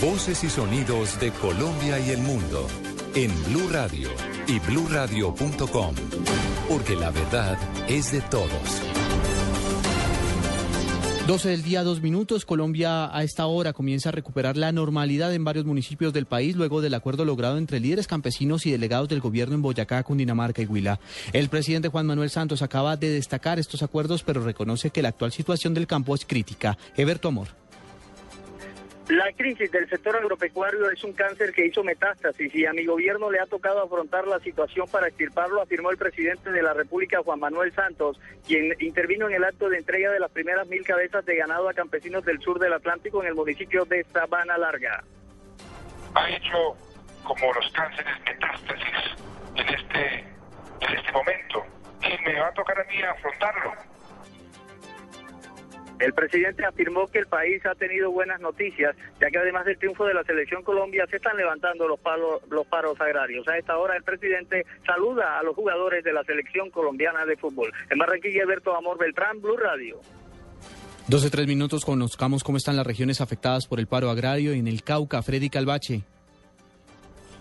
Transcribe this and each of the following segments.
Voces y sonidos de Colombia y el mundo en Blue Radio y bluradio.com, porque la verdad es de todos. 12 del día, dos minutos. Colombia a esta hora comienza a recuperar la normalidad en varios municipios del país luego del acuerdo logrado entre líderes campesinos y delegados del gobierno en Boyacá, Cundinamarca y Huila. El presidente Juan Manuel Santos acaba de destacar estos acuerdos, pero reconoce que la actual situación del campo es crítica. Eberto Amor. La crisis del sector agropecuario es un cáncer que hizo metástasis y a mi gobierno le ha tocado afrontar la situación para extirparlo, afirmó el presidente de la República, Juan Manuel Santos, quien intervino en el acto de entrega de las primeras mil cabezas de ganado a campesinos del sur del Atlántico en el municipio de Sabana Larga. Ha hecho como los cánceres metástasis en este, en este momento y me va a tocar a mí afrontarlo el presidente afirmó que el país ha tenido buenas noticias, ya que además del triunfo de la selección Colombia se están levantando los, palos, los paros agrarios. A esta hora el presidente saluda a los jugadores de la selección colombiana de fútbol. En Barranquilla, Alberto Amor Beltrán, Blue Radio. 12 tres minutos, conozcamos cómo están las regiones afectadas por el paro agrario en el Cauca. Freddy Calvache.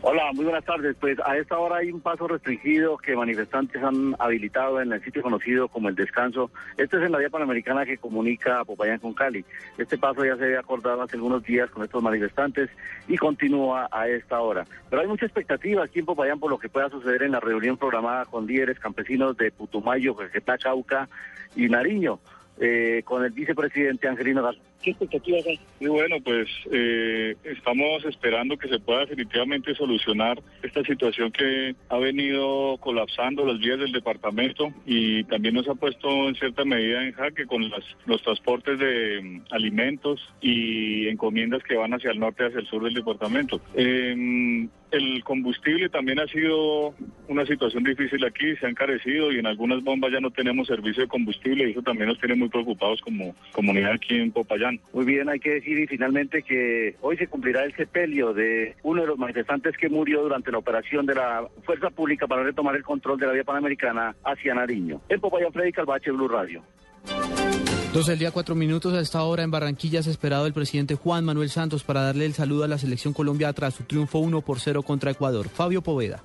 Hola, muy buenas tardes. Pues a esta hora hay un paso restringido que manifestantes han habilitado en el sitio conocido como El Descanso. Este es en la vía panamericana que comunica a Popayán con Cali. Este paso ya se había acordado hace algunos días con estos manifestantes y continúa a esta hora. Pero hay mucha expectativa aquí en Popayán por lo que pueda suceder en la reunión programada con líderes campesinos de Putumayo, Caquetá, Cauca y Nariño. Eh, con el vicepresidente Angelino Gas. ¿Qué expectativas hay? Y bueno, pues eh, estamos esperando que se pueda definitivamente solucionar esta situación que ha venido colapsando las vías del departamento y también nos ha puesto en cierta medida en jaque con las, los transportes de mm, alimentos y encomiendas que van hacia el norte, hacia el sur del departamento. Eh, el combustible también ha sido una situación difícil aquí, se ha encarecido y en algunas bombas ya no tenemos servicio de combustible y eso también nos tiene muy preocupados como comunidad aquí en Popayán. Muy bien, hay que decir y finalmente que hoy se cumplirá el sepelio de uno de los manifestantes que murió durante la operación de la Fuerza Pública para retomar el control de la vía panamericana hacia Nariño. En Popayán, Freddy Calvache, Blue Radio. Dos del día, cuatro minutos. A esta hora en Barranquilla ha esperado el presidente Juan Manuel Santos para darle el saludo a la selección Colombia tras su triunfo 1 por 0 contra Ecuador. Fabio Poveda.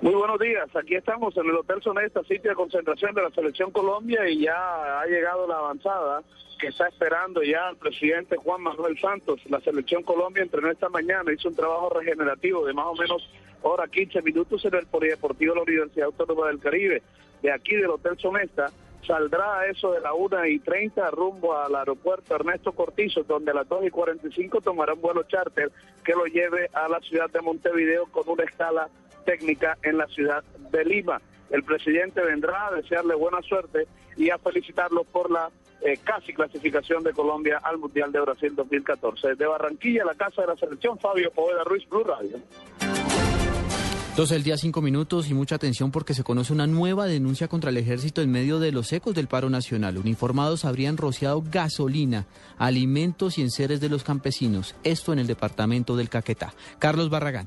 Muy buenos días. Aquí estamos en el Hotel Sonesta, sitio de concentración de la selección Colombia y ya ha llegado la avanzada que está esperando ya el presidente Juan Manuel Santos. La selección Colombia entrenó esta mañana, hizo un trabajo regenerativo de más o menos hora 15 minutos en el Polideportivo de la Universidad Autónoma del Caribe. De aquí del Hotel Sonesta saldrá a eso de la 1 y 30 rumbo al aeropuerto Ernesto Cortizo, donde a las 2 y 45 tomará un vuelo charter que lo lleve a la ciudad de Montevideo con una escala técnica en la ciudad de Lima. El presidente vendrá a desearle buena suerte y a felicitarlo por la eh, casi clasificación de Colombia al Mundial de Brasil 2014. De Barranquilla, la casa de la selección, Fabio Poveda Ruiz, Blue Radio. Dos el día, cinco minutos y mucha atención porque se conoce una nueva denuncia contra el ejército en medio de los ecos del paro nacional. Uniformados habrían rociado gasolina, alimentos y enseres de los campesinos. Esto en el departamento del Caquetá. Carlos Barragán.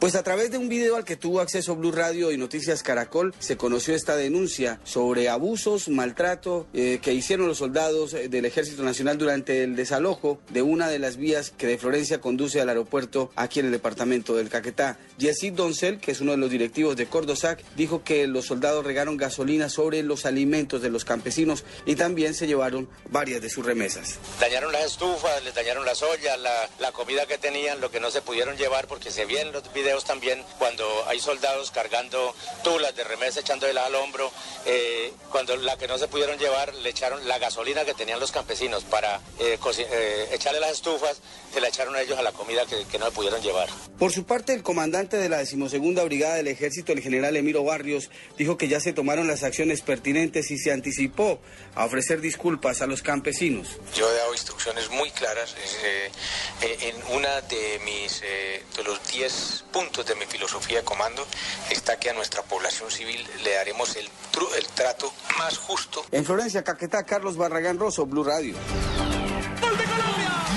Pues a través de un video al que tuvo acceso Blue Radio y Noticias Caracol se conoció esta denuncia sobre abusos, maltrato eh, que hicieron los soldados eh, del Ejército Nacional durante el desalojo de una de las vías que de Florencia conduce al aeropuerto aquí en el departamento del Caquetá. Yesid Doncel, que es uno de los directivos de Cordosac, dijo que los soldados regaron gasolina sobre los alimentos de los campesinos y también se llevaron varias de sus remesas. Dañaron las estufas, les dañaron las ollas, la, la comida que tenían, lo que no se pudieron llevar porque se vieron los videos también cuando hay soldados cargando tulas de remesa echándolas al hombro, eh, cuando la que no se pudieron llevar le echaron la gasolina que tenían los campesinos para eh, eh, echarle las estufas, se la echaron a ellos a la comida que, que no se pudieron llevar. Por su parte, el comandante de la decimosegunda brigada del ejército, el general Emiro Barrios, dijo que ya se tomaron las acciones pertinentes y se anticipó a ofrecer disculpas a los campesinos. Yo he dado instrucciones muy claras en una de mis de los 10 puntos puntos de mi filosofía de comando está que a nuestra población civil le daremos el, el trato más justo. En Florencia, Caquetá, Carlos Barragán Rosso, Blue Radio.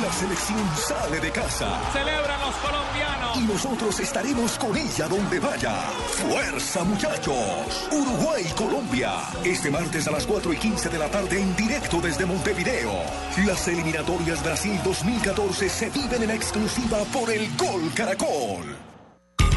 La selección sale de casa. Celebran los colombianos. Y nosotros estaremos con ella donde vaya. ¡Fuerza, muchachos! Uruguay-Colombia. Este martes a las 4 y 15 de la tarde en directo desde Montevideo. Las eliminatorias Brasil 2014 se viven en exclusiva por el Gol Caracol.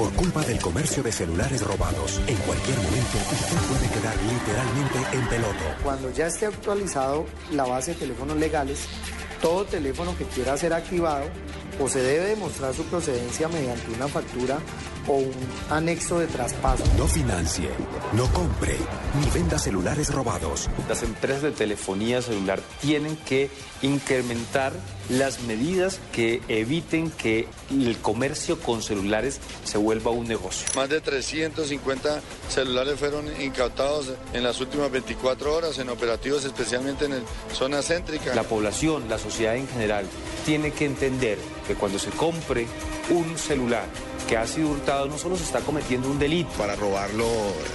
Por culpa del comercio de celulares robados, en cualquier momento usted puede quedar literalmente en peloto. Cuando ya esté actualizado la base de teléfonos legales, todo teléfono que quiera ser activado o se debe demostrar su procedencia mediante una factura o un anexo de traspaso. No financie, no compre, ni venda celulares robados. Las empresas de telefonía celular tienen que incrementar las medidas que eviten que el comercio con celulares se vuelva un negocio. Más de 350 celulares fueron incautados en las últimas 24 horas en operativos especialmente en zona céntrica. La población, la sociedad en general, tiene que entender que cuando se compre un celular que ha sido hurtado no solo se está cometiendo un delito. Para robarlo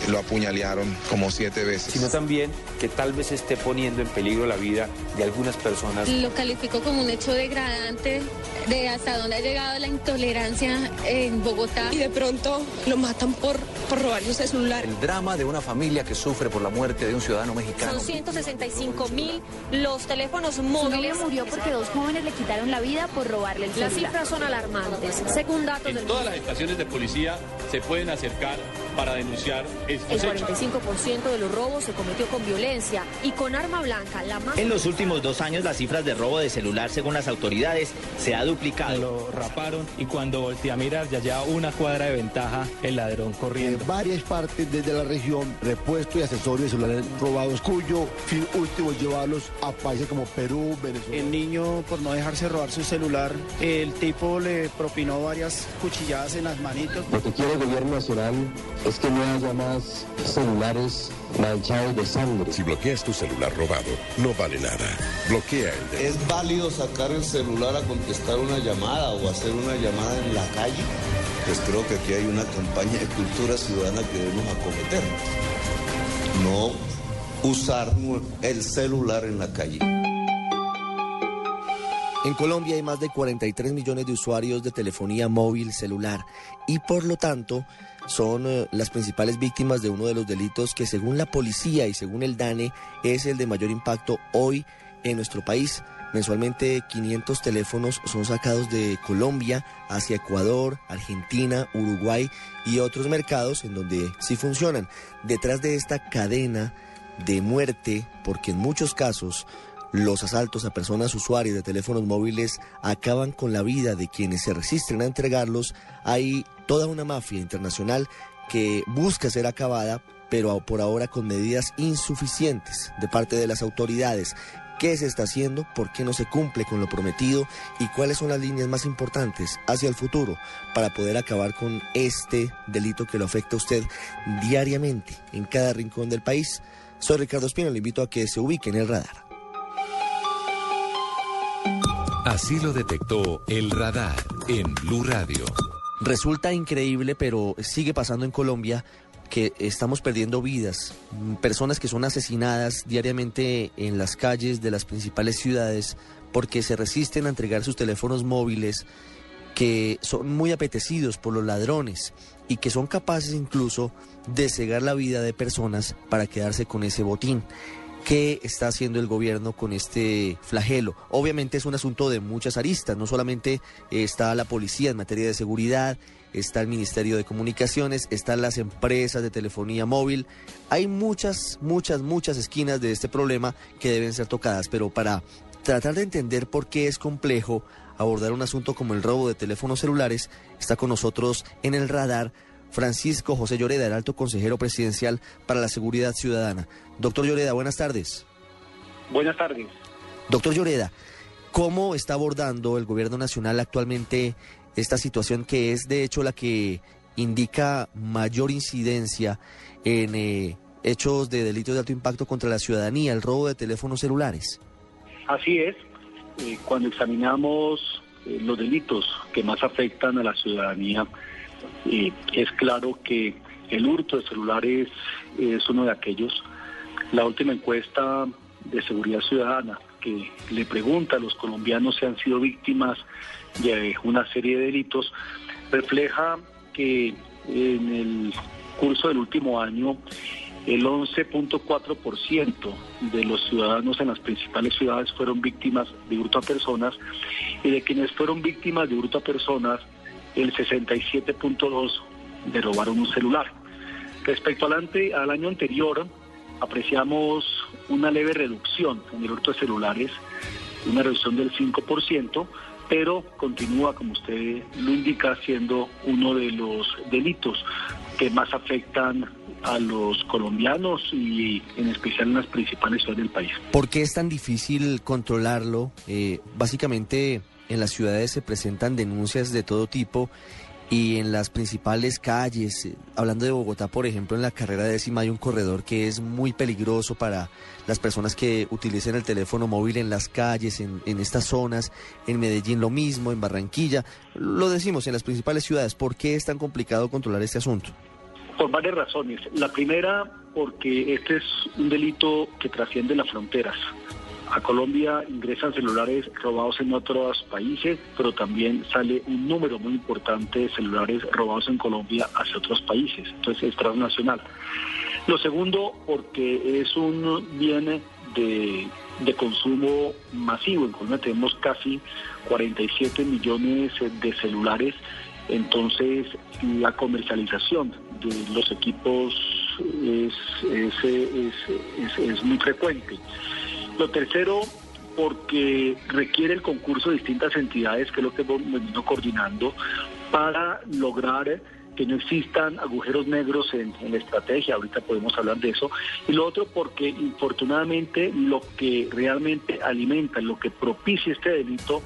lo apuñalearon como siete veces. Sino también que tal vez esté poniendo en peligro la vida de algunas personas. Lo califico como un hecho degradante de hasta dónde ha llegado la intolerancia en Bogotá. Y de pronto lo matan por, por robar ese celular. El drama de una familia que sufre por la muerte de un ciudadano mexicano. Son 165 mil los teléfonos móviles. Su murió porque dos jóvenes le quitaron la vida por robarle el celular. Las cifras son alarmantes. Según datos en todas las de policía se pueden acercar para denunciar estos El 45% de los robos se cometió con violencia y con arma blanca. La más... En los últimos dos años las cifras de robo de celular, según las autoridades, se ha duplicado. Lo raparon y cuando voltea a mirar ya lleva una cuadra de ventaja el ladrón corriendo. En varias partes desde la región, repuesto y accesorios de celulares robados, cuyo fin último es llevarlos a países como Perú, Venezuela. El niño, por no dejarse robar su celular, el tipo le propinó varias cuchilladas en las manitos. Lo que quiere el gobierno nacional es que no haya más celulares manchados de sangre. Si bloqueas tu celular robado, no vale nada. Bloquea el de... ¿Es válido sacar el celular a contestar una llamada o hacer una llamada en la calle? Pues creo que aquí hay una campaña de cultura ciudadana que debemos acometer. No usar el celular en la calle. En Colombia hay más de 43 millones de usuarios de telefonía móvil celular y por lo tanto son eh, las principales víctimas de uno de los delitos que según la policía y según el DANE es el de mayor impacto hoy en nuestro país. Mensualmente 500 teléfonos son sacados de Colombia hacia Ecuador, Argentina, Uruguay y otros mercados en donde sí funcionan. Detrás de esta cadena de muerte, porque en muchos casos los asaltos a personas usuarias de teléfonos móviles acaban con la vida de quienes se resisten a entregarlos. Hay toda una mafia internacional que busca ser acabada, pero por ahora con medidas insuficientes de parte de las autoridades. ¿Qué se está haciendo? ¿Por qué no se cumple con lo prometido? ¿Y cuáles son las líneas más importantes hacia el futuro para poder acabar con este delito que lo afecta a usted diariamente en cada rincón del país? Soy Ricardo Espino, le invito a que se ubique en el radar. Así lo detectó el radar en Blue Radio. Resulta increíble, pero sigue pasando en Colombia que estamos perdiendo vidas, personas que son asesinadas diariamente en las calles de las principales ciudades porque se resisten a entregar sus teléfonos móviles que son muy apetecidos por los ladrones y que son capaces incluso de cegar la vida de personas para quedarse con ese botín. ¿Qué está haciendo el gobierno con este flagelo? Obviamente es un asunto de muchas aristas, no solamente está la policía en materia de seguridad, está el Ministerio de Comunicaciones, están las empresas de telefonía móvil. Hay muchas, muchas, muchas esquinas de este problema que deben ser tocadas, pero para tratar de entender por qué es complejo abordar un asunto como el robo de teléfonos celulares, está con nosotros en el radar Francisco José Lloreda, el alto consejero presidencial para la seguridad ciudadana. Doctor Lloreda, buenas tardes. Buenas tardes. Doctor Lloreda, ¿cómo está abordando el gobierno nacional actualmente esta situación que es de hecho la que indica mayor incidencia en eh, hechos de delitos de alto impacto contra la ciudadanía, el robo de teléfonos celulares? Así es. Eh, cuando examinamos eh, los delitos que más afectan a la ciudadanía, es claro que el hurto de celulares es uno de aquellos. La última encuesta de seguridad ciudadana que le pregunta a los colombianos si han sido víctimas de una serie de delitos refleja que en el curso del último año el 11.4% de los ciudadanos en las principales ciudades fueron víctimas de hurto a personas y de quienes fueron víctimas de hurto a personas, el 67.2% de robaron un celular. Respecto al, al año anterior, apreciamos una leve reducción en el hurto de celulares, una reducción del 5%, pero continúa, como usted lo indica, siendo uno de los delitos que más afectan a los colombianos y en especial en las principales ciudades del país. ¿Por qué es tan difícil controlarlo? Eh, básicamente en las ciudades se presentan denuncias de todo tipo y en las principales calles, eh, hablando de Bogotá, por ejemplo, en la carrera décima hay un corredor que es muy peligroso para las personas que utilicen el teléfono móvil en las calles, en, en estas zonas, en Medellín lo mismo, en Barranquilla, lo decimos en las principales ciudades. ¿Por qué es tan complicado controlar este asunto? Por varias razones. La primera, porque este es un delito que trasciende las fronteras. A Colombia ingresan celulares robados en otros países, pero también sale un número muy importante de celulares robados en Colombia hacia otros países. Entonces es transnacional. Lo segundo, porque es un bien de, de consumo masivo. En Colombia tenemos casi 47 millones de celulares. Entonces la comercialización de los equipos es, es, muy frecuente. Lo tercero, porque requiere el concurso de distintas entidades, que es lo que hemos venido coordinando, para lograr que no existan agujeros negros en, la estrategia, ahorita podemos hablar de eso, y lo otro porque infortunadamente lo que realmente alimenta, lo que propicia este delito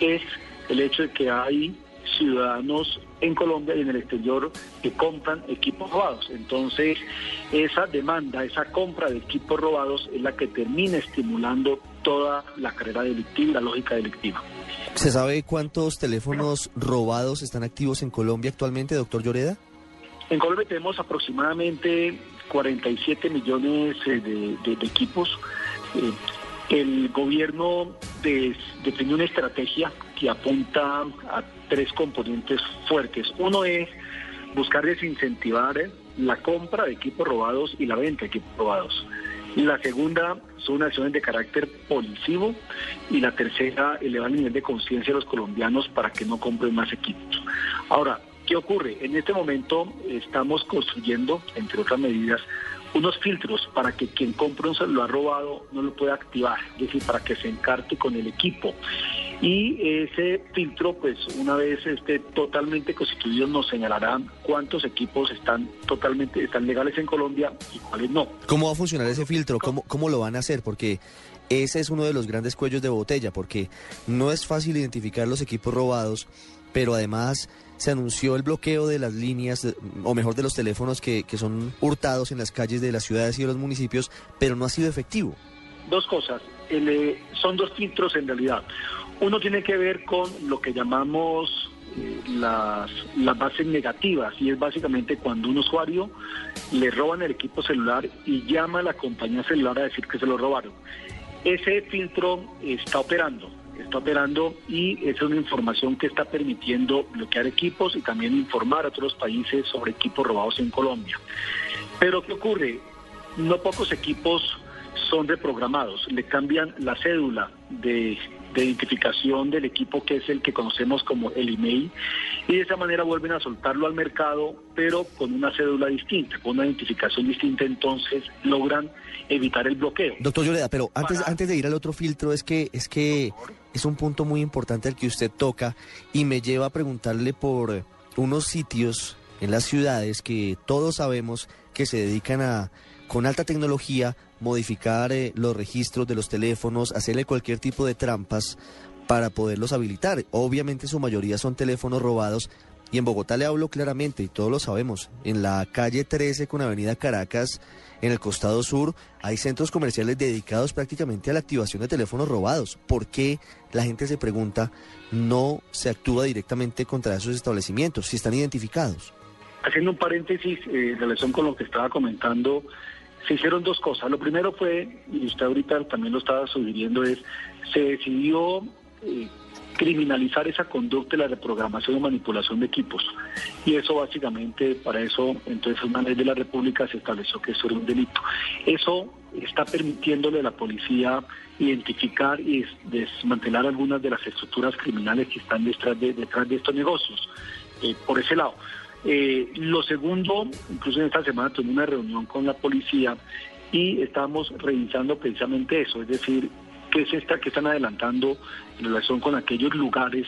es el hecho de que hay ciudadanos en Colombia y en el exterior que compran equipos robados. Entonces, esa demanda, esa compra de equipos robados es la que termina estimulando toda la carrera delictiva la lógica delictiva. ¿Se sabe cuántos teléfonos robados están activos en Colombia actualmente, doctor Lloreda? En Colombia tenemos aproximadamente 47 millones eh, de, equipos. Eh, el gobierno definió una estrategia que apunta a tres componentes fuertes. Uno es buscar desincentivar la compra de equipos robados y la venta de equipos robados. La segunda son acciones de carácter policivo y la tercera elevar el nivel de conciencia de los colombianos para que no compren más equipos. Ahora, ¿qué ocurre? En este momento estamos construyendo, entre otras medidas, unos filtros para que quien compre un celular robado no lo pueda activar, es decir, para que se encarte con el equipo. Y ese filtro, pues una vez esté totalmente constituido, nos señalará cuántos equipos están totalmente, están legales en Colombia y cuáles no. ¿Cómo va a funcionar ese filtro? ¿Cómo, cómo lo van a hacer? Porque ese es uno de los grandes cuellos de botella, porque no es fácil identificar los equipos robados, pero además se anunció el bloqueo de las líneas, o mejor de los teléfonos que, que son hurtados en las calles de las ciudades y de los municipios, pero no ha sido efectivo. Dos cosas, eh, son dos filtros en realidad. Uno tiene que ver con lo que llamamos eh, las, las bases negativas y es básicamente cuando un usuario le roban el equipo celular y llama a la compañía celular a decir que se lo robaron. Ese filtro está operando está operando y es una información que está permitiendo bloquear equipos y también informar a otros países sobre equipos robados en Colombia. Pero ¿qué ocurre? No pocos equipos son reprogramados, le cambian la cédula de, identificación del equipo que es el que conocemos como el email y de esa manera vuelven a soltarlo al mercado pero con una cédula distinta, con una identificación distinta entonces logran evitar el bloqueo. Doctor Lloreda, pero antes, antes de ir al otro filtro es que es que es un punto muy importante el que usted toca y me lleva a preguntarle por unos sitios en las ciudades que todos sabemos que se dedican a con alta tecnología modificar eh, los registros de los teléfonos, hacerle cualquier tipo de trampas para poderlos habilitar. Obviamente su mayoría son teléfonos robados y en Bogotá le hablo claramente, y todos lo sabemos, en la calle 13 con Avenida Caracas, en el costado sur, hay centros comerciales dedicados prácticamente a la activación de teléfonos robados. ¿Por qué la gente se pregunta no se actúa directamente contra esos establecimientos si están identificados? Haciendo un paréntesis eh, en relación con lo que estaba comentando, se hicieron dos cosas. Lo primero fue, y usted ahorita también lo estaba sugiriendo, es se decidió eh, criminalizar esa conducta de la reprogramación y manipulación de equipos. Y eso básicamente, para eso, entonces una ley de la República se estableció que eso era un delito. Eso está permitiéndole a la policía identificar y desmantelar algunas de las estructuras criminales que están detrás de, detrás de estos negocios. Eh, por ese lado. Eh, lo segundo, incluso en esta semana tuve una reunión con la policía y estamos revisando precisamente eso, es decir, qué es esta que están adelantando en relación con aquellos lugares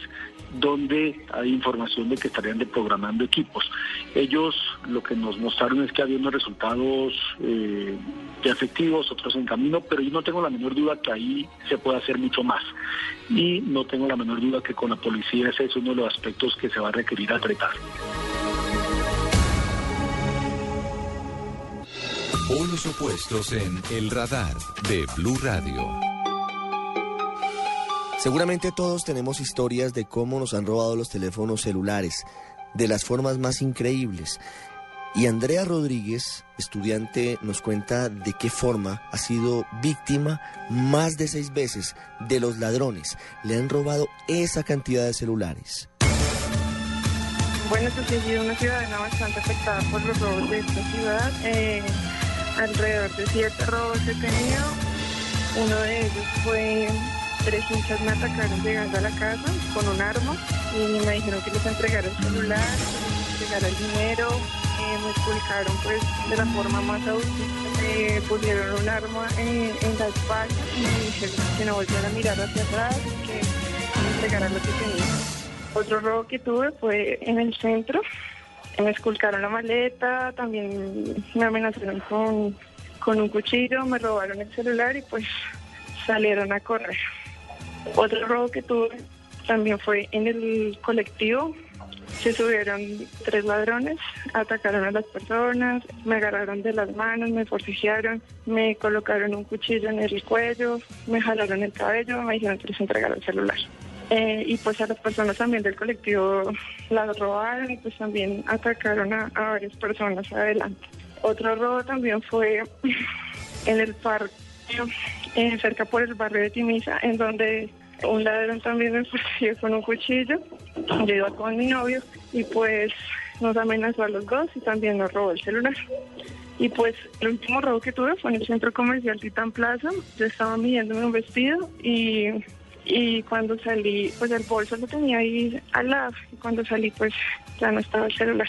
donde hay información de que estarían deprogramando equipos. Ellos lo que nos mostraron es que había unos resultados eh, efectivos, otros en camino, pero yo no tengo la menor duda que ahí se puede hacer mucho más. Y no tengo la menor duda que con la policía ese es uno de los aspectos que se va a requerir apretar. Polos opuestos en El Radar de Blue Radio. Seguramente todos tenemos historias de cómo nos han robado los teléfonos celulares, de las formas más increíbles. Y Andrea Rodríguez, estudiante, nos cuenta de qué forma ha sido víctima más de seis veces de los ladrones. Le han robado esa cantidad de celulares. Bueno, pues he sido una ciudadana bastante afectada por los robos de esta ciudad. Eh, alrededor de siete robos he tenido. Uno de ellos fue tres hinchas me atacaron llegando a la casa con un arma y me dijeron que les entregara el celular, que les entregara el dinero, eh, me explicaron pues de la forma más autista, me pusieron un arma en, la espalda y me dijeron que no volviera a mirar hacia atrás, que me entregara lo que tenía. Otro robo que tuve fue en el centro, me esculcaron la maleta, también me amenazaron con, un cuchillo, me robaron el celular y pues salieron a correr. Otro robo que tuve también fue en el colectivo. Se subieron tres ladrones, atacaron a las personas, me agarraron de las manos, me forcejearon, me colocaron un cuchillo en el cuello, me jalaron el cabello, me dijeron que les entregara el celular. Eh, y pues a las personas también del colectivo las robaron y pues también atacaron a, varias personas adelante. Otro robo también fue en el parque, eh, cerca por el barrio de Timisa, en donde un ladrón también me persiguió con un cuchillo. Yo iba con mi novio y pues nos amenazó a los dos y también nos robó el celular. Y pues el último robo que tuve fue en el centro comercial Titan Plaza. Yo estaba midiéndome un vestido y, y cuando salí, pues el bolso lo tenía ahí al lado. Y cuando salí, pues ya no estaba el celular.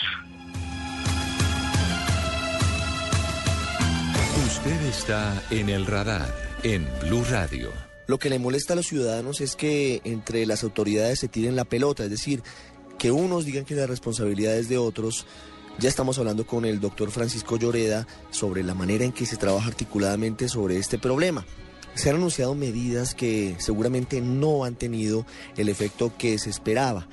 Usted está en el radar en Blue Radio. Lo que le molesta a los ciudadanos es que entre las autoridades se tiren la pelota, es decir, que unos digan que la responsabilidad es de otros. Ya estamos hablando con el doctor Francisco Lloreda sobre la manera en que se trabaja articuladamente sobre este problema. Se han anunciado medidas que seguramente no han tenido el efecto que se esperaba,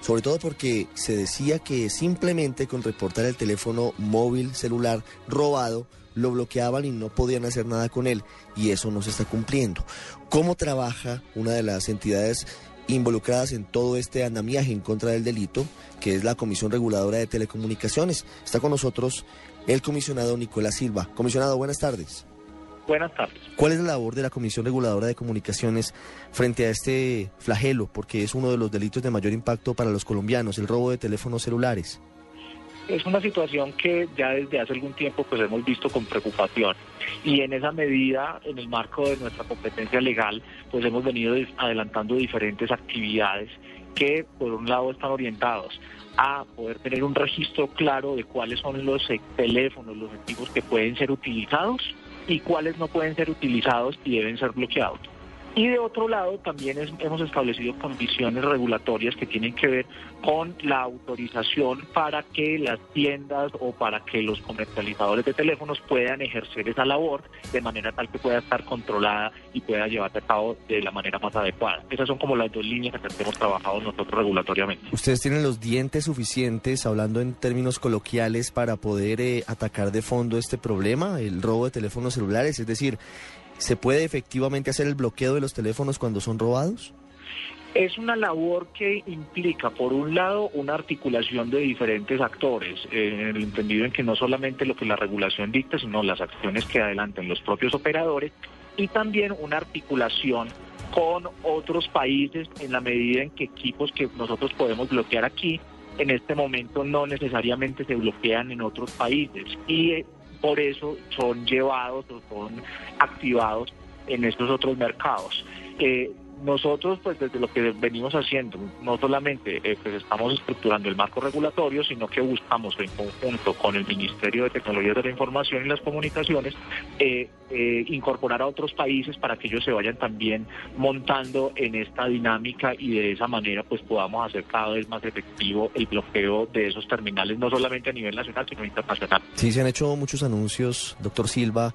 sobre todo porque se decía que simplemente con reportar el teléfono móvil celular robado, lo bloqueaban y no podían hacer nada con él y eso no se está cumpliendo. ¿Cómo trabaja una de las entidades involucradas en todo este andamiaje en contra del delito, que es la Comisión Reguladora de Telecomunicaciones? Está con nosotros el comisionado Nicolás Silva. Comisionado, buenas tardes. Buenas tardes. ¿Cuál es la labor de la Comisión Reguladora de Comunicaciones frente a este flagelo? Porque es uno de los delitos de mayor impacto para los colombianos, el robo de teléfonos celulares es una situación que ya desde hace algún tiempo pues hemos visto con preocupación y en esa medida, en el marco de nuestra competencia legal, pues hemos venido adelantando diferentes actividades que por un lado están orientados a poder tener un registro claro de cuáles son los e-, teléfonos, los equipos que pueden ser utilizados y cuáles no pueden ser utilizados y deben ser bloqueados. Y de otro lado, también hemos establecido condiciones regulatorias que tienen que ver con la autorización para que las tiendas o para que los comercializadores de teléfonos puedan ejercer esa labor de manera tal que pueda estar controlada y pueda llevarse a cabo de la manera más adecuada. Esas son como las dos líneas que hemos trabajado nosotros regulatoriamente. ¿Ustedes tienen los dientes suficientes, hablando en términos coloquiales, para poder eh, atacar de fondo este problema, el robo de teléfonos celulares? Es decir, ¿Se puede efectivamente hacer el bloqueo de los teléfonos cuando son robados? Es una labor que implica, por un lado, una articulación de diferentes actores, en el entendido en que no solamente lo que la regulación dicta, sino las acciones que adelanten los propios operadores, y también una articulación con otros países en la medida en que equipos que nosotros podemos bloquear aquí, en este momento no necesariamente se bloquean en otros países. Y eh, por eso son llevados o son activados en estos otros mercados. Eh, nosotros, pues desde lo que venimos haciendo, no solamente eh, pues estamos estructurando el marco regulatorio, sino que buscamos en conjunto con el Ministerio de Tecnologías de la Información y las Comunicaciones eh, eh, incorporar a otros países para que ellos se vayan también montando en esta dinámica y de esa manera pues podamos hacer cada vez más efectivo el bloqueo de esos terminales, no solamente a nivel nacional, sino internacional. Sí, se han hecho muchos anuncios, doctor Silva,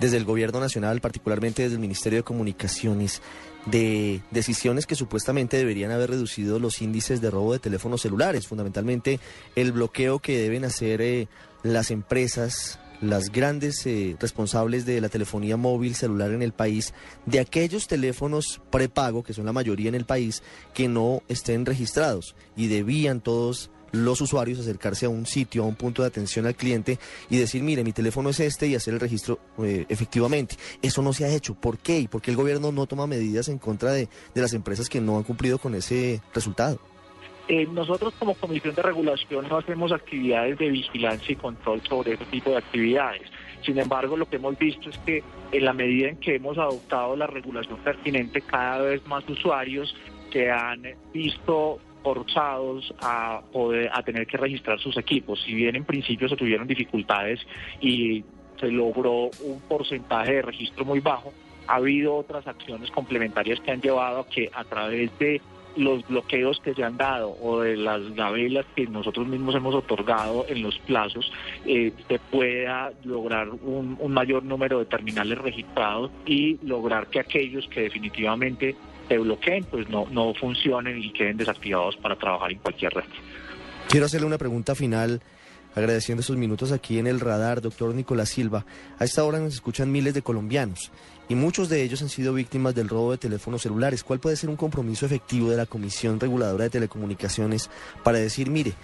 desde el gobierno nacional, particularmente desde el Ministerio de Comunicaciones de decisiones que supuestamente deberían haber reducido los índices de robo de teléfonos celulares, fundamentalmente el bloqueo que deben hacer eh, las empresas, las grandes eh, responsables de la telefonía móvil celular en el país, de aquellos teléfonos prepago, que son la mayoría en el país, que no estén registrados y debían todos los usuarios acercarse a un sitio, a un punto de atención al cliente y decir, mire, mi teléfono es este y hacer el registro eh, efectivamente. Eso no se ha hecho. ¿Por qué? ¿Y por qué el gobierno no toma medidas en contra de, las empresas que no han cumplido con ese resultado? Eh, nosotros como Comisión de Regulación no hacemos actividades de vigilancia y control sobre ese tipo de actividades. Sin embargo, lo que hemos visto es que en la medida en que hemos adoptado la regulación pertinente, cada vez más usuarios que han visto forzados a poder a tener que registrar sus equipos. Si bien en principio se tuvieron dificultades y se logró un porcentaje de registro muy bajo, ha habido otras acciones complementarias que han llevado a que a través de los bloqueos que se han dado o de las gabelas que nosotros mismos hemos otorgado en los plazos, eh, se pueda lograr un, un mayor número de terminales registrados y lograr que aquellos que definitivamente se bloqueen, pues no, no funcionen y queden desactivados para trabajar en cualquier red. Quiero hacerle una pregunta final, agradeciendo estos minutos aquí en el radar, doctor Nicolás Silva. A esta hora nos escuchan miles de colombianos y muchos de ellos han sido víctimas del robo de teléfonos celulares. ¿Cuál puede ser un compromiso efectivo de la Comisión Reguladora de Telecomunicaciones para decir, mire,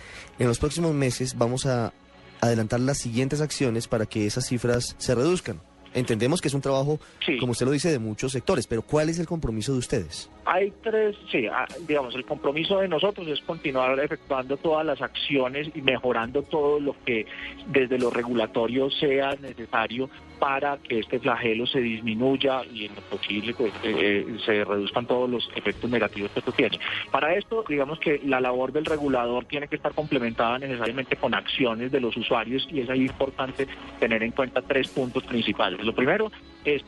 en los próximos meses vamos a adelantar las siguientes acciones para que esas cifras se reduzcan? Entendemos que es un trabajo, como usted lo dice, de muchos sectores, pero ¿cuál es el compromiso de ustedes? Hay tres, sí, ah, digamos, el compromiso de nosotros es continuar efectuando todas las acciones y mejorando todo lo que desde lo regulatorio sea necesario para que este flagelo se disminuya y en lo posible pues, eh, eh, se reduzcan todos los efectos negativos que esto tiene. Para esto, digamos que la labor del regulador tiene que estar complementada necesariamente con acciones de los usuarios y es ahí importante tener en cuenta tres puntos principales. Lo primero es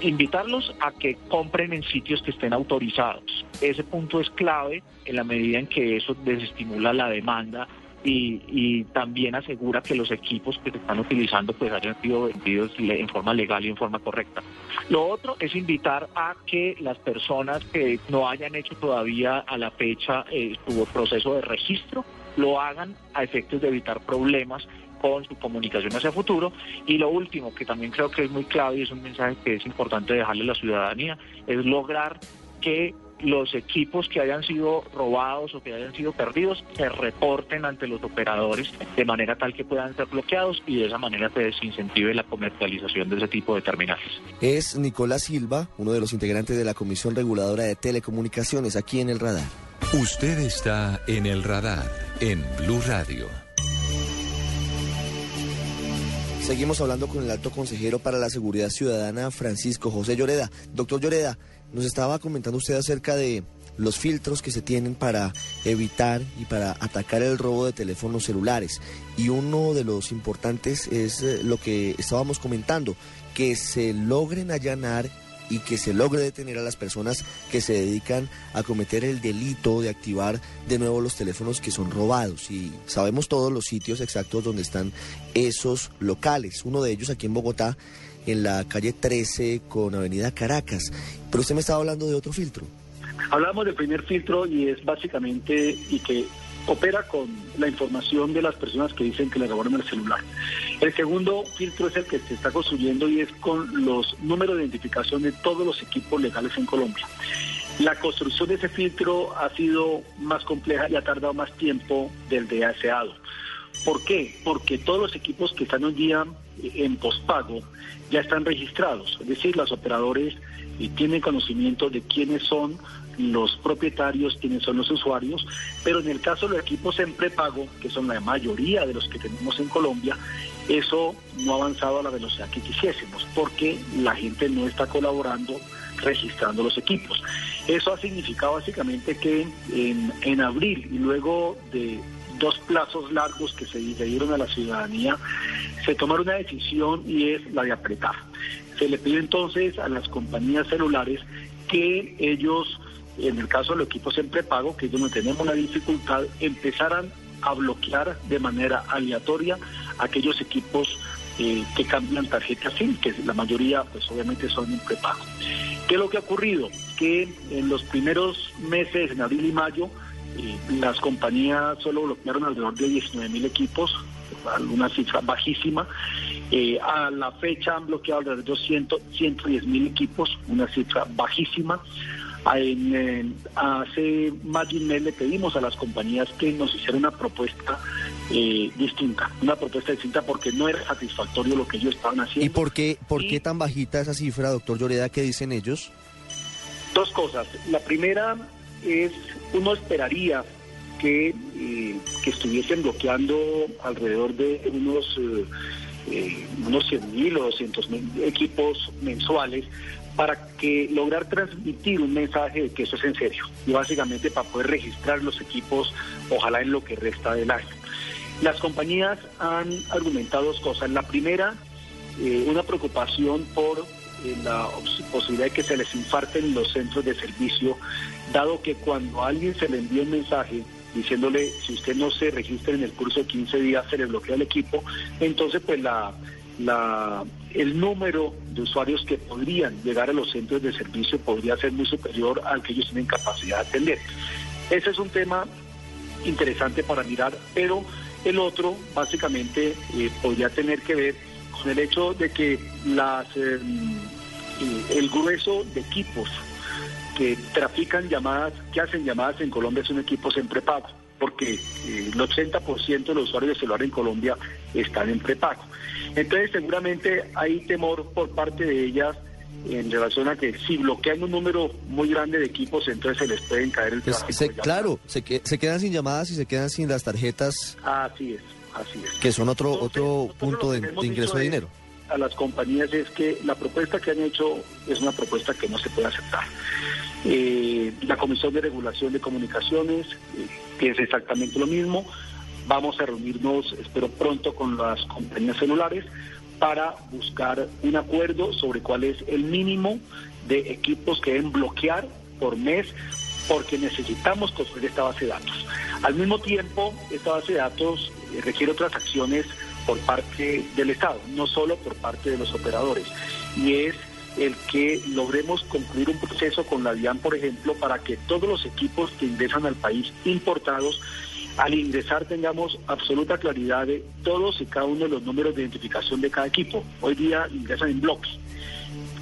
invitarlos a que compren en sitios que estén autorizados. Ese punto es clave en la medida en que eso desestimula la demanda y, también asegura que los equipos que se están utilizando pues hayan sido vendidos en forma legal y en forma correcta. Lo otro es invitar a que las personas que no hayan hecho todavía a la fecha eh, su proceso de registro lo hagan a efectos de evitar problemas con su comunicación hacia futuro. Y lo último, que también creo que es muy clave y es un mensaje que es importante dejarle a la ciudadanía, es lograr que los equipos que hayan sido robados o que hayan sido perdidos se reporten ante los operadores de manera tal que puedan ser bloqueados y de esa manera se desincentive la comercialización de ese tipo de terminales. Es Nicolás Silva, uno de los integrantes de la Comisión Reguladora de Telecomunicaciones, aquí en el radar. Usted está en el radar en Blue Radio. Seguimos hablando con el alto consejero para la seguridad ciudadana, Francisco José Lloreda. Doctor Lloreda, nos estaba comentando usted acerca de los filtros que se tienen para evitar y para atacar el robo de teléfonos celulares. Y uno de los importantes es eh, lo que estábamos comentando, que se logren allanar y que se logre detener a las personas que se dedican a cometer el delito de activar de nuevo los teléfonos que son robados. Y sabemos todos los sitios exactos donde están esos locales. Uno de ellos aquí en Bogotá, en la calle 13 con Avenida Caracas. Pero usted me estaba hablando de otro filtro. Hablamos del primer filtro y es básicamente y que opera con la información de las personas que dicen que le robaron el celular. El segundo filtro es el que se está construyendo y es con los números de identificación de todos los equipos legales en Colombia. La construcción de ese filtro ha sido más compleja y ha tardado más tiempo del deseado. ¿Por qué? Porque todos los equipos que están hoy día en pospago ya están registrados, es decir, los operadores y tienen conocimiento de quiénes son los propietarios, quiénes son los usuarios, pero en el caso de los equipos en prepago, que son la mayoría de los que tenemos en Colombia, eso no ha avanzado a la velocidad que quisiésemos, porque la gente no está colaborando registrando los equipos. Eso ha significado básicamente que en, en abril y luego de dos plazos largos que se dieron a la ciudadanía, se tomaron una decisión y es la de apretar. Se le pide entonces a las compañías celulares que ellos, en el caso de los equipos en prepago, que es donde tenemos la dificultad, empezaran a bloquear de manera aleatoria aquellos equipos eh, que cambian tarjetas SIM, que la mayoría pues obviamente son en prepago. ¿Qué es lo que ha ocurrido? Que en los primeros meses, en abril y mayo, eh, las compañías solo bloquearon alrededor de 19 mil equipos, alguna cifra bajísima. Eh, a la fecha han bloqueado alrededor de 110 mil equipos, una cifra bajísima. En, hace más de un mes le pedimos a las compañías que nos hicieran una propuesta eh, distinta, una propuesta distinta porque no era satisfactorio lo que ellos estaban haciendo. ¿Y por qué, por qué tan bajita esa cifra, doctor Lloreda? ¿Qué dicen ellos? Dos cosas. La primera es, uno esperaría que, eh, que estuviesen bloqueando alrededor de unos, eh, eh unos 100 mil o 200 mil equipos mensuales para que lograr transmitir un mensaje de que eso es en serio y básicamente para poder registrar los equipos ojalá en lo que resta del año. Las compañías han argumentado dos cosas. La primera, eh, una preocupación por la posibilidad de que se les infarten los centros de servicio, dado que cuando alguien se le envía un mensaje diciéndole si usted no se registra en el curso de 15 días se le bloquea el equipo, entonces pues la, el número de usuarios que podrían llegar a los centros de servicio podría ser muy superior al que ellos tienen capacidad de atender. Ese es un tema interesante para mirar, pero el otro básicamente eh, podría tener que ver con el hecho de que em, el grueso de equipos que trafican llamadas, que hacen llamadas en Colombia son equipos en prepago, porque eh, el 80% de los usuarios de celular en Colombia están en prepago. Entonces seguramente hay temor por parte de ellas en relación a que si bloquean un número muy grande de equipos, entonces se les pueden caer el pues, Claro, se, se quedan sin llamadas y se quedan sin las tarjetas. Así es, así es. Que son otro, otro punto de ingreso de dinero a las compañías es que la propuesta que han hecho es una propuesta que no se puede aceptar. Eh, la Comisión de Regulación de Comunicaciones eh, piensa exactamente lo mismo. Vamos a reunirnos, espero pronto, con las compañías celulares para buscar un acuerdo sobre cuál es el mínimo de equipos que deben bloquear por mes porque necesitamos construir esta base de datos. Al mismo tiempo, esta base de datos eh, requiere otras acciones por parte del Estado, no solo por parte de los operadores. Y es el que logremos concluir un proceso con la DIAN, por ejemplo, para que todos los equipos que ingresan al país importados, al ingresar tengamos absoluta claridad de todos y cada uno de los números de identificación de cada equipo. Hoy día ingresan en bloques.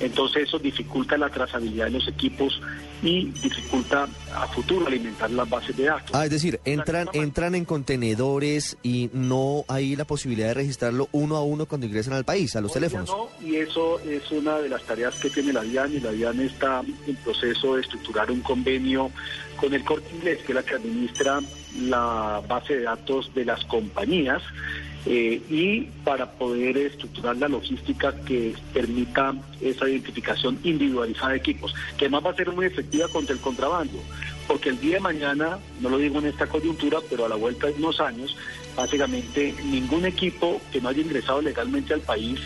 Entonces eso dificulta la trazabilidad de los equipos y dificulta a futuro alimentar las bases de datos. Ah, es decir, entran, entran en contenedores y no hay la posibilidad de registrarlo uno a uno cuando ingresan al país, a los teléfonos. No, y eso es una de las tareas que tiene la DIAN y la DIAN está en proceso de estructurar un convenio con el Corte Inglés, que es la que administra la base de datos de las compañías eh, y para poder estructurar la logística que permita esa identificación individualizada de equipos, que además va a ser muy efectiva contra el contrabando, porque el día de mañana, no lo digo en esta coyuntura, pero a la vuelta de unos años, básicamente ningún equipo que no haya ingresado legalmente al país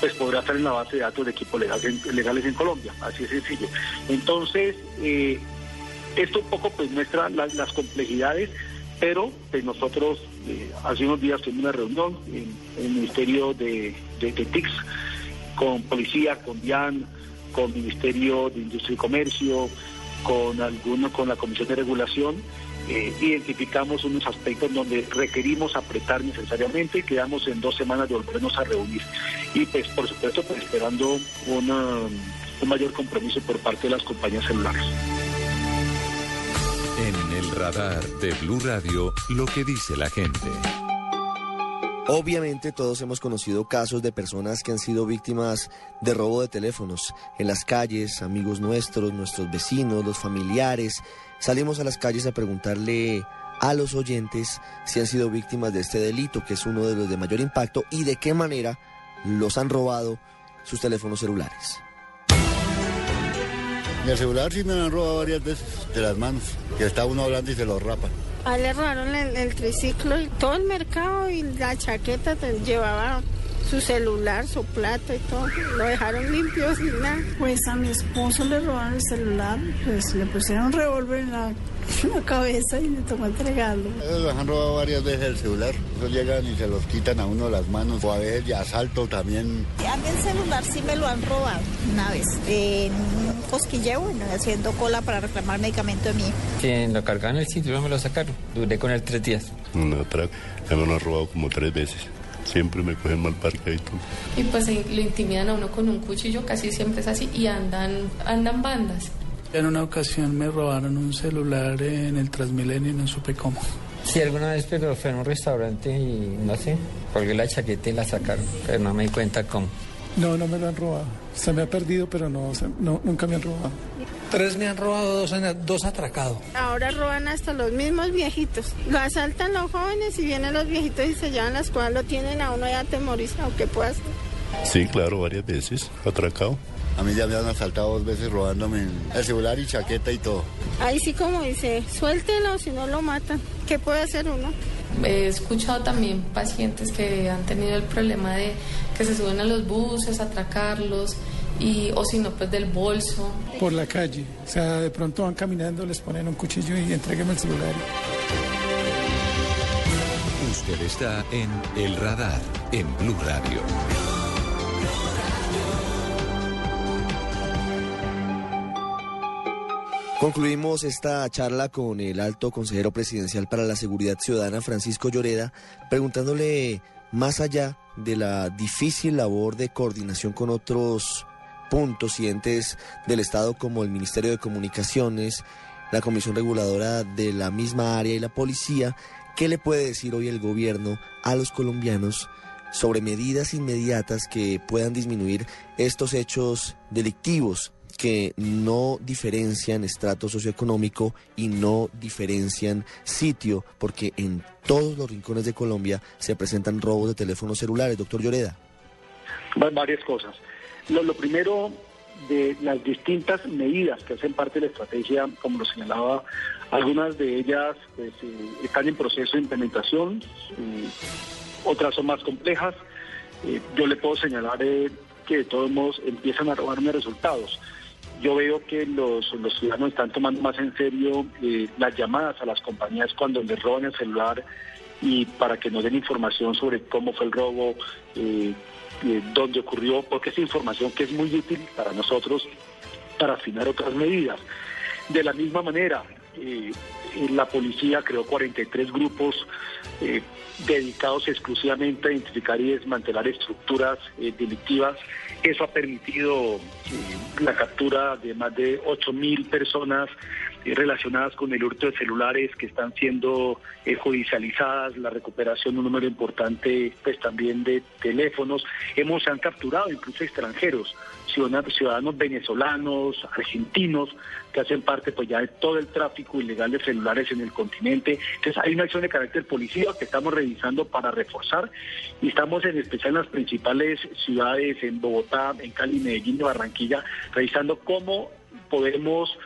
pues podrá estar en la base de datos de equipos legales, legales en Colombia, así es sencillo. Entonces, eh, esto un poco pues muestra las complejidades, pero pues nosotros eh, hace unos días tuvimos una reunión en, el Ministerio de, TICS con policía, con DIAN, con Ministerio de Industria y Comercio, con alguno, con la Comisión de Regulación eh, identificamos unos aspectos donde requerimos apretar necesariamente y quedamos en dos semanas de volvernos a reunir. Y pues por supuesto pues, esperando un mayor compromiso por parte de las compañías celulares. En el radar de Blue Radio, lo que dice la gente. Obviamente todos hemos conocido casos de personas que han sido víctimas de robo de teléfonos en las calles, amigos nuestros, nuestros vecinos, los familiares. Salimos a las calles a preguntarle a los oyentes si han sido víctimas de este delito, que es uno de los de mayor impacto, y de qué manera los han robado sus teléfonos celulares. El celular sí me lo han robado varias veces de las manos, que está uno hablando y se lo rapan. A le robaron el, triciclo y todo el mercado y la chaqueta llevaba su celular, su plato y todo. Lo dejaron limpio sin nada. Pues a mi esposo le robaron el celular, pues le pusieron un revólver en la, cabeza y le tomó entregarlo. Ellos han robado varias veces el celular. Ellos llegan y se los quitan a uno las manos o a veces de asalto también. A mí el celular sí me lo han robado una vez. En un cosquilleo, bueno, haciendo cola para reclamar medicamento de mí. Que lo cargaron el sitio, me lo sacaron. Duré con él tres días. No, me lo han robado como tres veces siempre me cogen mal parqueadito. Y pues lo intimidan a uno con un cuchillo, casi siempre es así, y andan, andan bandas. En una ocasión me robaron un celular en el Transmilenio y no supe cómo. Sí, alguna vez, pero fue en un restaurante y no sé, colgué la chaqueta y la sacaron, pero no me di cuenta cómo. No, no me lo han robado. Se me ha perdido, pero no, no nunca me han robado. Tres me han robado, dos, dos atracados. Ahora roban hasta los mismos viejitos. Lo asaltan los jóvenes y vienen los viejitos y se llevan las cosas, lo tienen a uno ya atemorizado. ¿Qué puede hacer? Sí, claro, varias veces, atracado. A mí ya me han asaltado dos veces robándome el celular y chaqueta y todo. Ahí sí como dice, suéltelo si no lo matan. ¿Qué puede hacer uno? He escuchado también pacientes que han tenido el problema de que se suben a los buses, atracarlos, y, o si no, pues del bolso. Por la calle, o sea, de pronto van caminando, les ponen un cuchillo y entreguenme el celular. Usted está en El Radar, en Blue Radio. Concluimos esta charla con el alto consejero presidencial para la seguridad ciudadana, Francisco Lloreda, preguntándole más allá de la difícil labor de coordinación con otros puntos y entes del Estado como el Ministerio de Comunicaciones, la Comisión Reguladora de la misma área y la policía, ¿qué le puede decir hoy el gobierno a los colombianos sobre medidas inmediatas que puedan disminuir estos hechos delictivos que no diferencian estrato socioeconómico y no diferencian sitio, porque en todos los rincones de Colombia se presentan robos de teléfonos celulares. Doctor Lloreda. Varias cosas. Lo, primero, de las distintas medidas que hacen parte de la estrategia, como lo señalaba, algunas de ellas pues, eh, están en proceso de implementación, eh, otras son más complejas. Eh, yo le puedo señalar que de todos modos empiezan a robarme resultados yo veo que los, los ciudadanos están tomando más en serio las llamadas a las compañías cuando les roban el celular y para que nos den información sobre cómo fue el robo, eh, dónde ocurrió, porque es información que es muy útil para nosotros para afinar otras medidas. De la misma manera, la policía creó 43 grupos dedicados exclusivamente a identificar y desmantelar estructuras delictivas eso ha permitido eh, la captura de más de 8.000 personas eh, relacionadas con el hurto de celulares que están siendo eh, judicializadas, la recuperación de un número importante pues también de teléfonos. Hemos han capturado incluso extranjeros, ciudadanos venezolanos, argentinos, que hacen parte pues ya de todo el tráfico ilegal de celulares en el continente. Entonces hay una acción de carácter policial que estamos revisando para reforzar y estamos en especial en las principales ciudades, en Bogotá, en Cali, Medellín y Barranquilla, revisando cómo podemos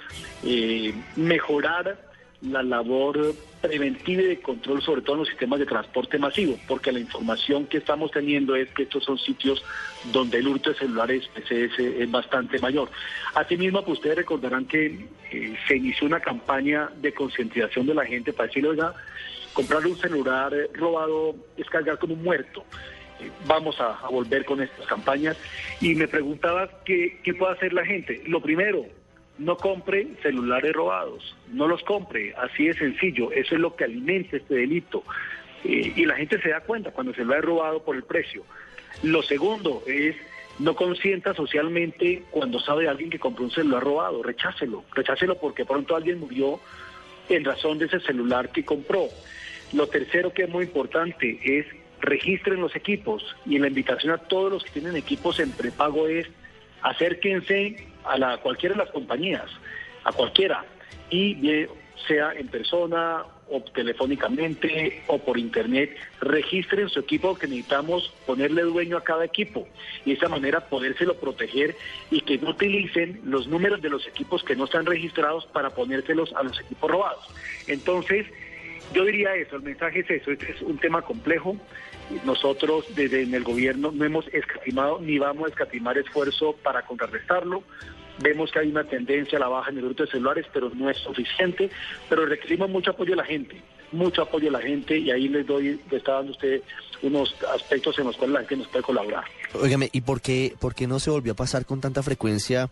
eh, mejorar la labor preventiva y de control, sobre todo en los sistemas de transporte masivo, porque la información que estamos teniendo es que estos son sitios donde el hurto de celulares pues, es, bastante mayor. Asimismo, pues ustedes recordarán que eh, se inició una campaña de concientización de la gente para decirle, oiga, comprar un celular robado es cargar con un muerto. Eh, vamos a, volver con estas campañas. Y me preguntaba qué, qué puede hacer la gente. Lo primero, no compre celulares robados, no los compre, así de sencillo, eso es lo que alimenta este delito. Eh, y la gente se da cuenta cuando se lo ha robado por el precio. Lo segundo es no consienta socialmente cuando sabe alguien que compró un celular robado, rechácelo, rechácelo porque pronto alguien murió en razón de ese celular que compró. Lo tercero que es muy importante es registren los equipos y la invitación a todos los que tienen equipos en prepago es acérquense a la, cualquiera de las compañías, a cualquiera, y sea en persona o telefónicamente o por internet, registren su equipo que necesitamos ponerle dueño a cada equipo y de esa manera podérselo proteger y que no utilicen los números de los equipos que no están registrados para ponérselos a los equipos robados. Entonces, yo diría eso, el mensaje es eso, este es un tema complejo. Nosotros desde el gobierno no hemos escatimado ni vamos a escatimar esfuerzo para contrarrestarlo. Vemos que hay una tendencia a la baja en el grupo de celulares, pero no es suficiente. Pero requerimos mucho apoyo de la gente, mucho apoyo de la gente y ahí les doy, le está dando usted unos aspectos en los cuales la gente nos puede colaborar. Óigame, ¿y por qué, por qué no se volvió a pasar con tanta frecuencia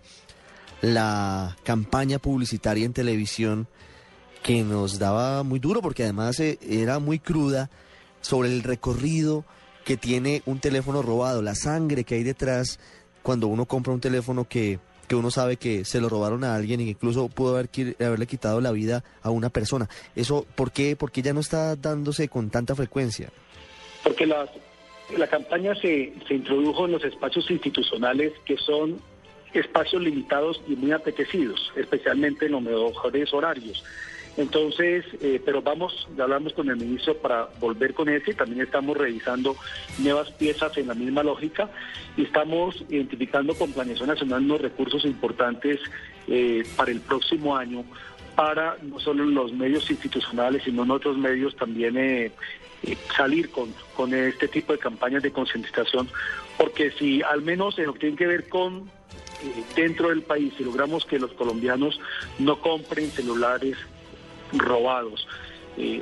la campaña publicitaria en televisión que nos daba muy duro porque además eh, era muy cruda sobre el recorrido que tiene un teléfono robado, la sangre que hay detrás cuando uno compra un teléfono que, que uno sabe que se lo robaron a alguien y que incluso pudo haber, haberle quitado la vida a una persona. Eso, ¿por qué, ¿Por qué ya no está dándose con tanta frecuencia? Porque la, campaña se, se introdujo en los espacios institucionales que son espacios limitados y muy apetecidos, especialmente en los mejores horarios. Entonces, eh, pero vamos, ya hablamos con el ministro para volver con ese, también estamos revisando nuevas piezas en la misma lógica y estamos identificando con Planeación Nacional unos recursos importantes eh, para el próximo año para no solo los medios institucionales, sino en otros medios también eh, salir con, con este tipo de campañas de concientización, porque si al menos en lo que tiene que ver con dentro del país, si logramos que los colombianos no compren celulares robados.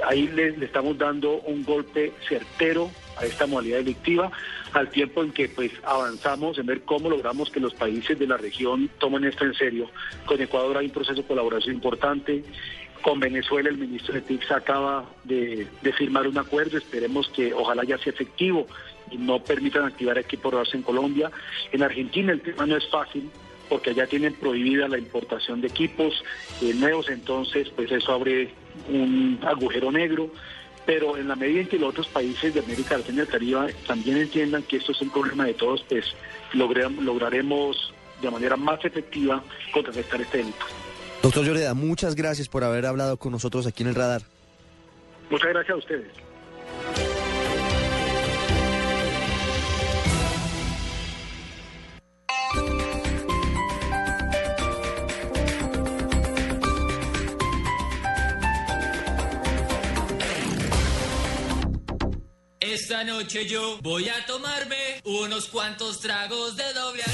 Ahí le, estamos dando un golpe certero a esta modalidad delictiva, al tiempo en que pues avanzamos en ver cómo logramos que los países de la región tomen esto en serio. Con Ecuador hay un proceso de colaboración importante. Con Venezuela el ministro de TICS acaba de, firmar un acuerdo, esperemos que ojalá ya sea efectivo y no permitan activar equipos robados en Colombia. En Argentina el tema no es fácil, porque allá tienen prohibida la importación de equipos eh, nuevos, entonces pues eso abre un agujero negro, pero en la medida en que los otros países de América Latina y el Caribe también entiendan que esto es un problema de todos, pues lograremos de manera más efectiva contrarrestar este delito. Doctor Lloreda, muchas gracias por haber hablado con nosotros aquí en el radar. Muchas gracias a ustedes. Esta noche yo voy a tomarme unos cuantos tragos de doble.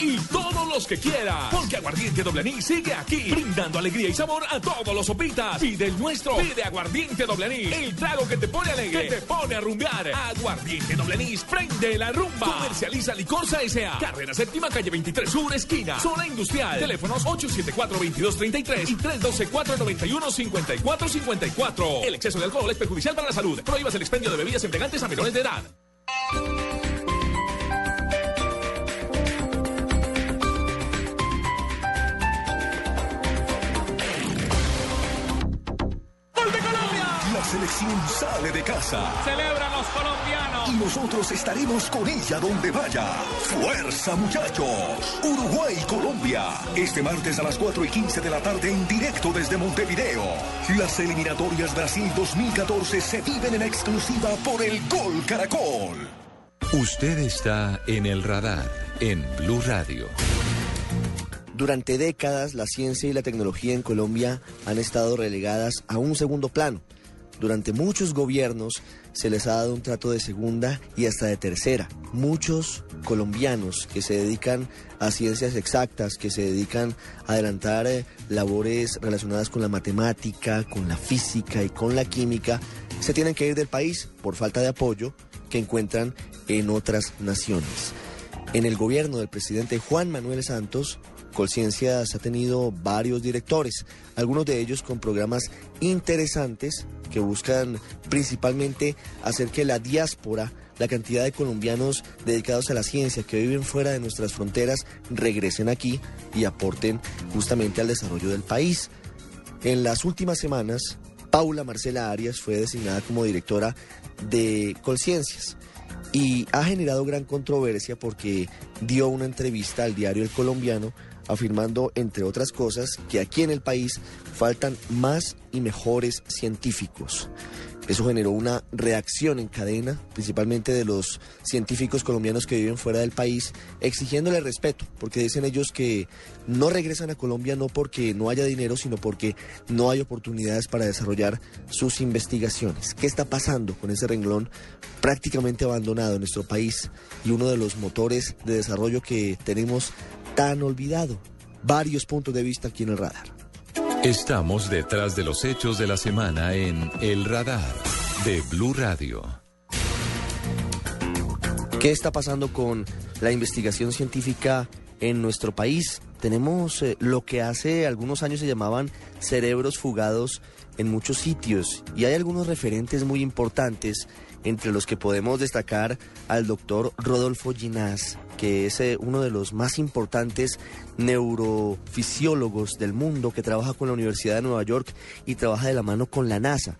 Y todos los que quiera, porque Aguardiente Doble Anís sigue aquí, brindando alegría y sabor a todos los sopitas. Pide el nuestro, pide Aguardiente Doble Anís, el trago que te pone alegre, que te pone a rumbear. Aguardiente Doble Anís, prende la rumba. Comercializa Licorsa S.A. Carrera Séptima, calle 23 Sur, esquina, zona industrial. Teléfonos 874-2233 y 312-491-5454. El exceso de alcohol es perjudicial para la salud. Prohíbas el expendio de bebidas embriagantes a menores de edad. Sale de casa. Celebran los colombianos. Y nosotros estaremos con ella donde vaya. ¡Fuerza, muchachos! Uruguay-Colombia. Este martes a las 4 y 15 de la tarde en directo desde Montevideo. Las eliminatorias Brasil 2014 se viven en exclusiva por el Gol Caracol. Usted está en el radar en Blue Radio. Durante décadas la ciencia y la tecnología en Colombia han estado relegadas a un segundo plano. Durante muchos gobiernos se les ha dado un trato de segunda y hasta de tercera. Muchos colombianos que se dedican a ciencias exactas, que se dedican a adelantar eh, labores relacionadas con la matemática, con la física y con la química, se tienen que ir del país por falta de apoyo que encuentran en otras naciones. En el gobierno del presidente Juan Manuel Santos, Colciencias ha tenido varios directores, algunos de ellos con programas interesantes que buscan principalmente hacer que la diáspora, la cantidad de colombianos dedicados a la ciencia que viven fuera de nuestras fronteras, regresen aquí y aporten justamente al desarrollo del país. En las últimas semanas, Paula Marcela Arias fue designada como directora de Colciencias y ha generado gran controversia porque dio una entrevista al diario El Colombiano afirmando, entre otras cosas, que aquí en el país faltan más y mejores científicos. Eso generó una reacción en cadena, principalmente de los científicos colombianos que viven fuera del país, exigiéndole respeto, porque dicen ellos que no regresan a Colombia no porque no haya dinero, sino porque no hay oportunidades para desarrollar sus investigaciones. ¿Qué está pasando con ese renglón prácticamente abandonado en nuestro país y uno de los motores de desarrollo que tenemos tan olvidado? Varios puntos de vista aquí en el radar. Estamos detrás de los hechos de la semana en El Radar de Blue Radio. ¿Qué está pasando con la investigación científica en nuestro país? Tenemos eh, lo que hace algunos años se llamaban cerebros fugados en muchos sitios y hay algunos referentes muy importantes entre los que podemos destacar al doctor Rodolfo Ginás, que es eh, uno de los más importantes neurofisiólogos del mundo, que trabaja con la Universidad de Nueva York y trabaja de la mano con la NASA.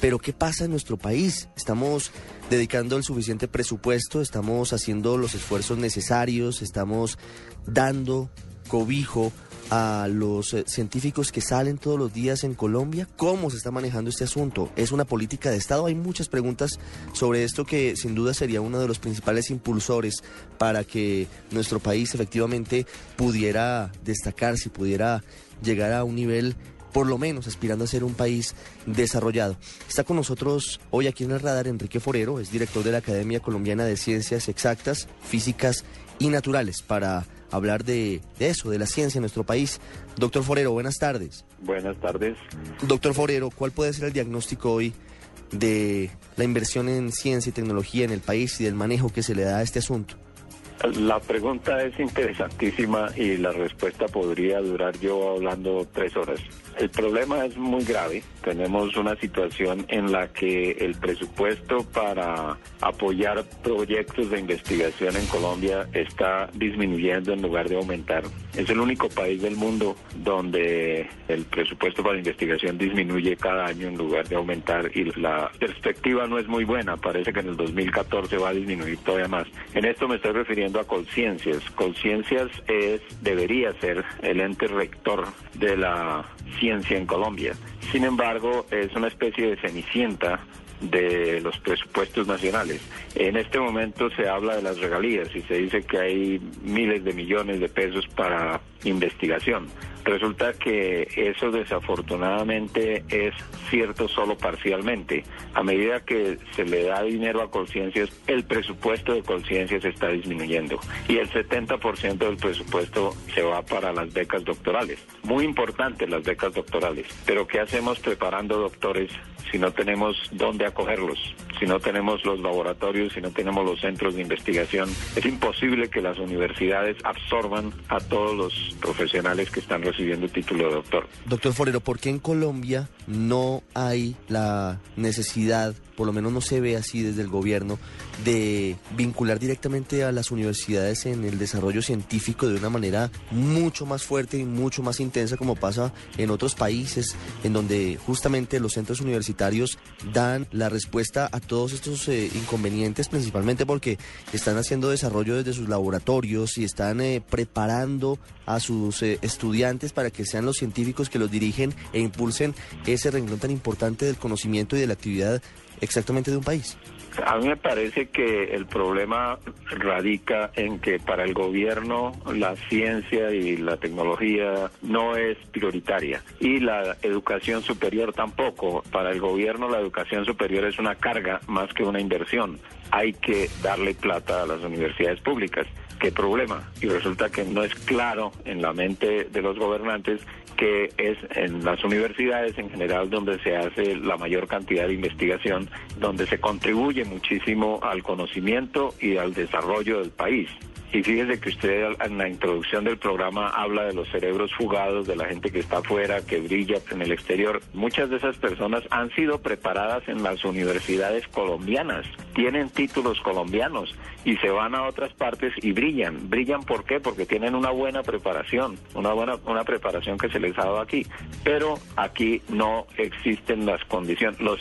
Pero ¿qué pasa en nuestro país? Estamos dedicando el suficiente presupuesto, estamos haciendo los esfuerzos necesarios, estamos dando cobijo a los eh, científicos que salen todos los días en Colombia? ¿Cómo se está manejando este asunto? ¿Es una política de Estado? Hay muchas preguntas sobre esto que sin duda sería uno de los principales impulsores para que nuestro país efectivamente pudiera destacarse, pudiera llegar a un nivel por lo menos aspirando a ser un país desarrollado. Está con nosotros hoy aquí en el radar Enrique Forero, es director de la Academia Colombiana de Ciencias Exactas, Físicas y Naturales, para hablar de, eso, de la ciencia en nuestro país. Doctor Forero, buenas tardes. Buenas tardes. Doctor Forero, ¿cuál puede ser el diagnóstico hoy de la inversión en ciencia y tecnología en el país y del manejo que se le da a este asunto? La pregunta es interesantísima y la respuesta podría durar yo hablando tres horas. El problema es muy grave. Tenemos una situación en la que el presupuesto para apoyar proyectos de investigación en Colombia está disminuyendo en lugar de aumentar. Es el único país del mundo donde el presupuesto para investigación disminuye cada año en lugar de aumentar y la perspectiva no es muy buena. Parece que en el 2014 va a disminuir todavía más. En esto me estoy refiriendo a Colciencias. Colciencias es, debería ser el ente rector de la ciencia en Colombia. Sin embargo, es una especie de cenicienta de los presupuestos nacionales. En este momento se habla de las regalías y se dice que hay miles de millones de pesos para investigación. Resulta que eso desafortunadamente es cierto solo parcialmente. A medida que se le da dinero a conciencias, el presupuesto de conciencias está disminuyendo y el 70% del presupuesto se va para las becas doctorales. Muy importantes las becas doctorales, pero ¿qué hacemos preparando doctores si no tenemos dónde acogerlos, si no tenemos los laboratorios, si no tenemos los centros de investigación? Es imposible que las universidades absorban a todos los profesionales que están recibiendo título de doctor. Doctor Forero, ¿por qué en Colombia no hay la necesidad por lo menos no se ve así desde el gobierno, de vincular directamente a las universidades en el desarrollo científico de una manera mucho más fuerte y mucho más intensa como pasa en otros países, en donde justamente los centros universitarios dan la respuesta a todos estos eh, inconvenientes, principalmente porque están haciendo desarrollo desde sus laboratorios y están eh, preparando a sus eh, estudiantes para que sean los científicos que los dirigen e impulsen ese renglón tan importante del conocimiento y de la actividad exactamente de un país? A mí me parece que el problema radica en que para el gobierno la ciencia y la tecnología no es prioritaria y la educación superior tampoco. Para el gobierno la educación superior es una carga más que una inversión. Hay que darle plata a las universidades públicas. ¿Qué problema? Y resulta que no es claro en la mente de los gobernantes que es en las universidades en general donde se hace la mayor cantidad de investigación, donde se contribuye muchísimo al conocimiento y al desarrollo del país. Y fíjese que usted en la introducción del programa habla de los cerebros fugados, de la gente que está afuera, que brilla en el exterior. Muchas de esas personas han sido preparadas en las universidades colombianas, tienen títulos colombianos y se van a otras partes y brillan. ¿Brillan por qué? Porque tienen una buena preparación, una buena una preparación que se les ha dado aquí. Pero aquí no existen las condiciones. Los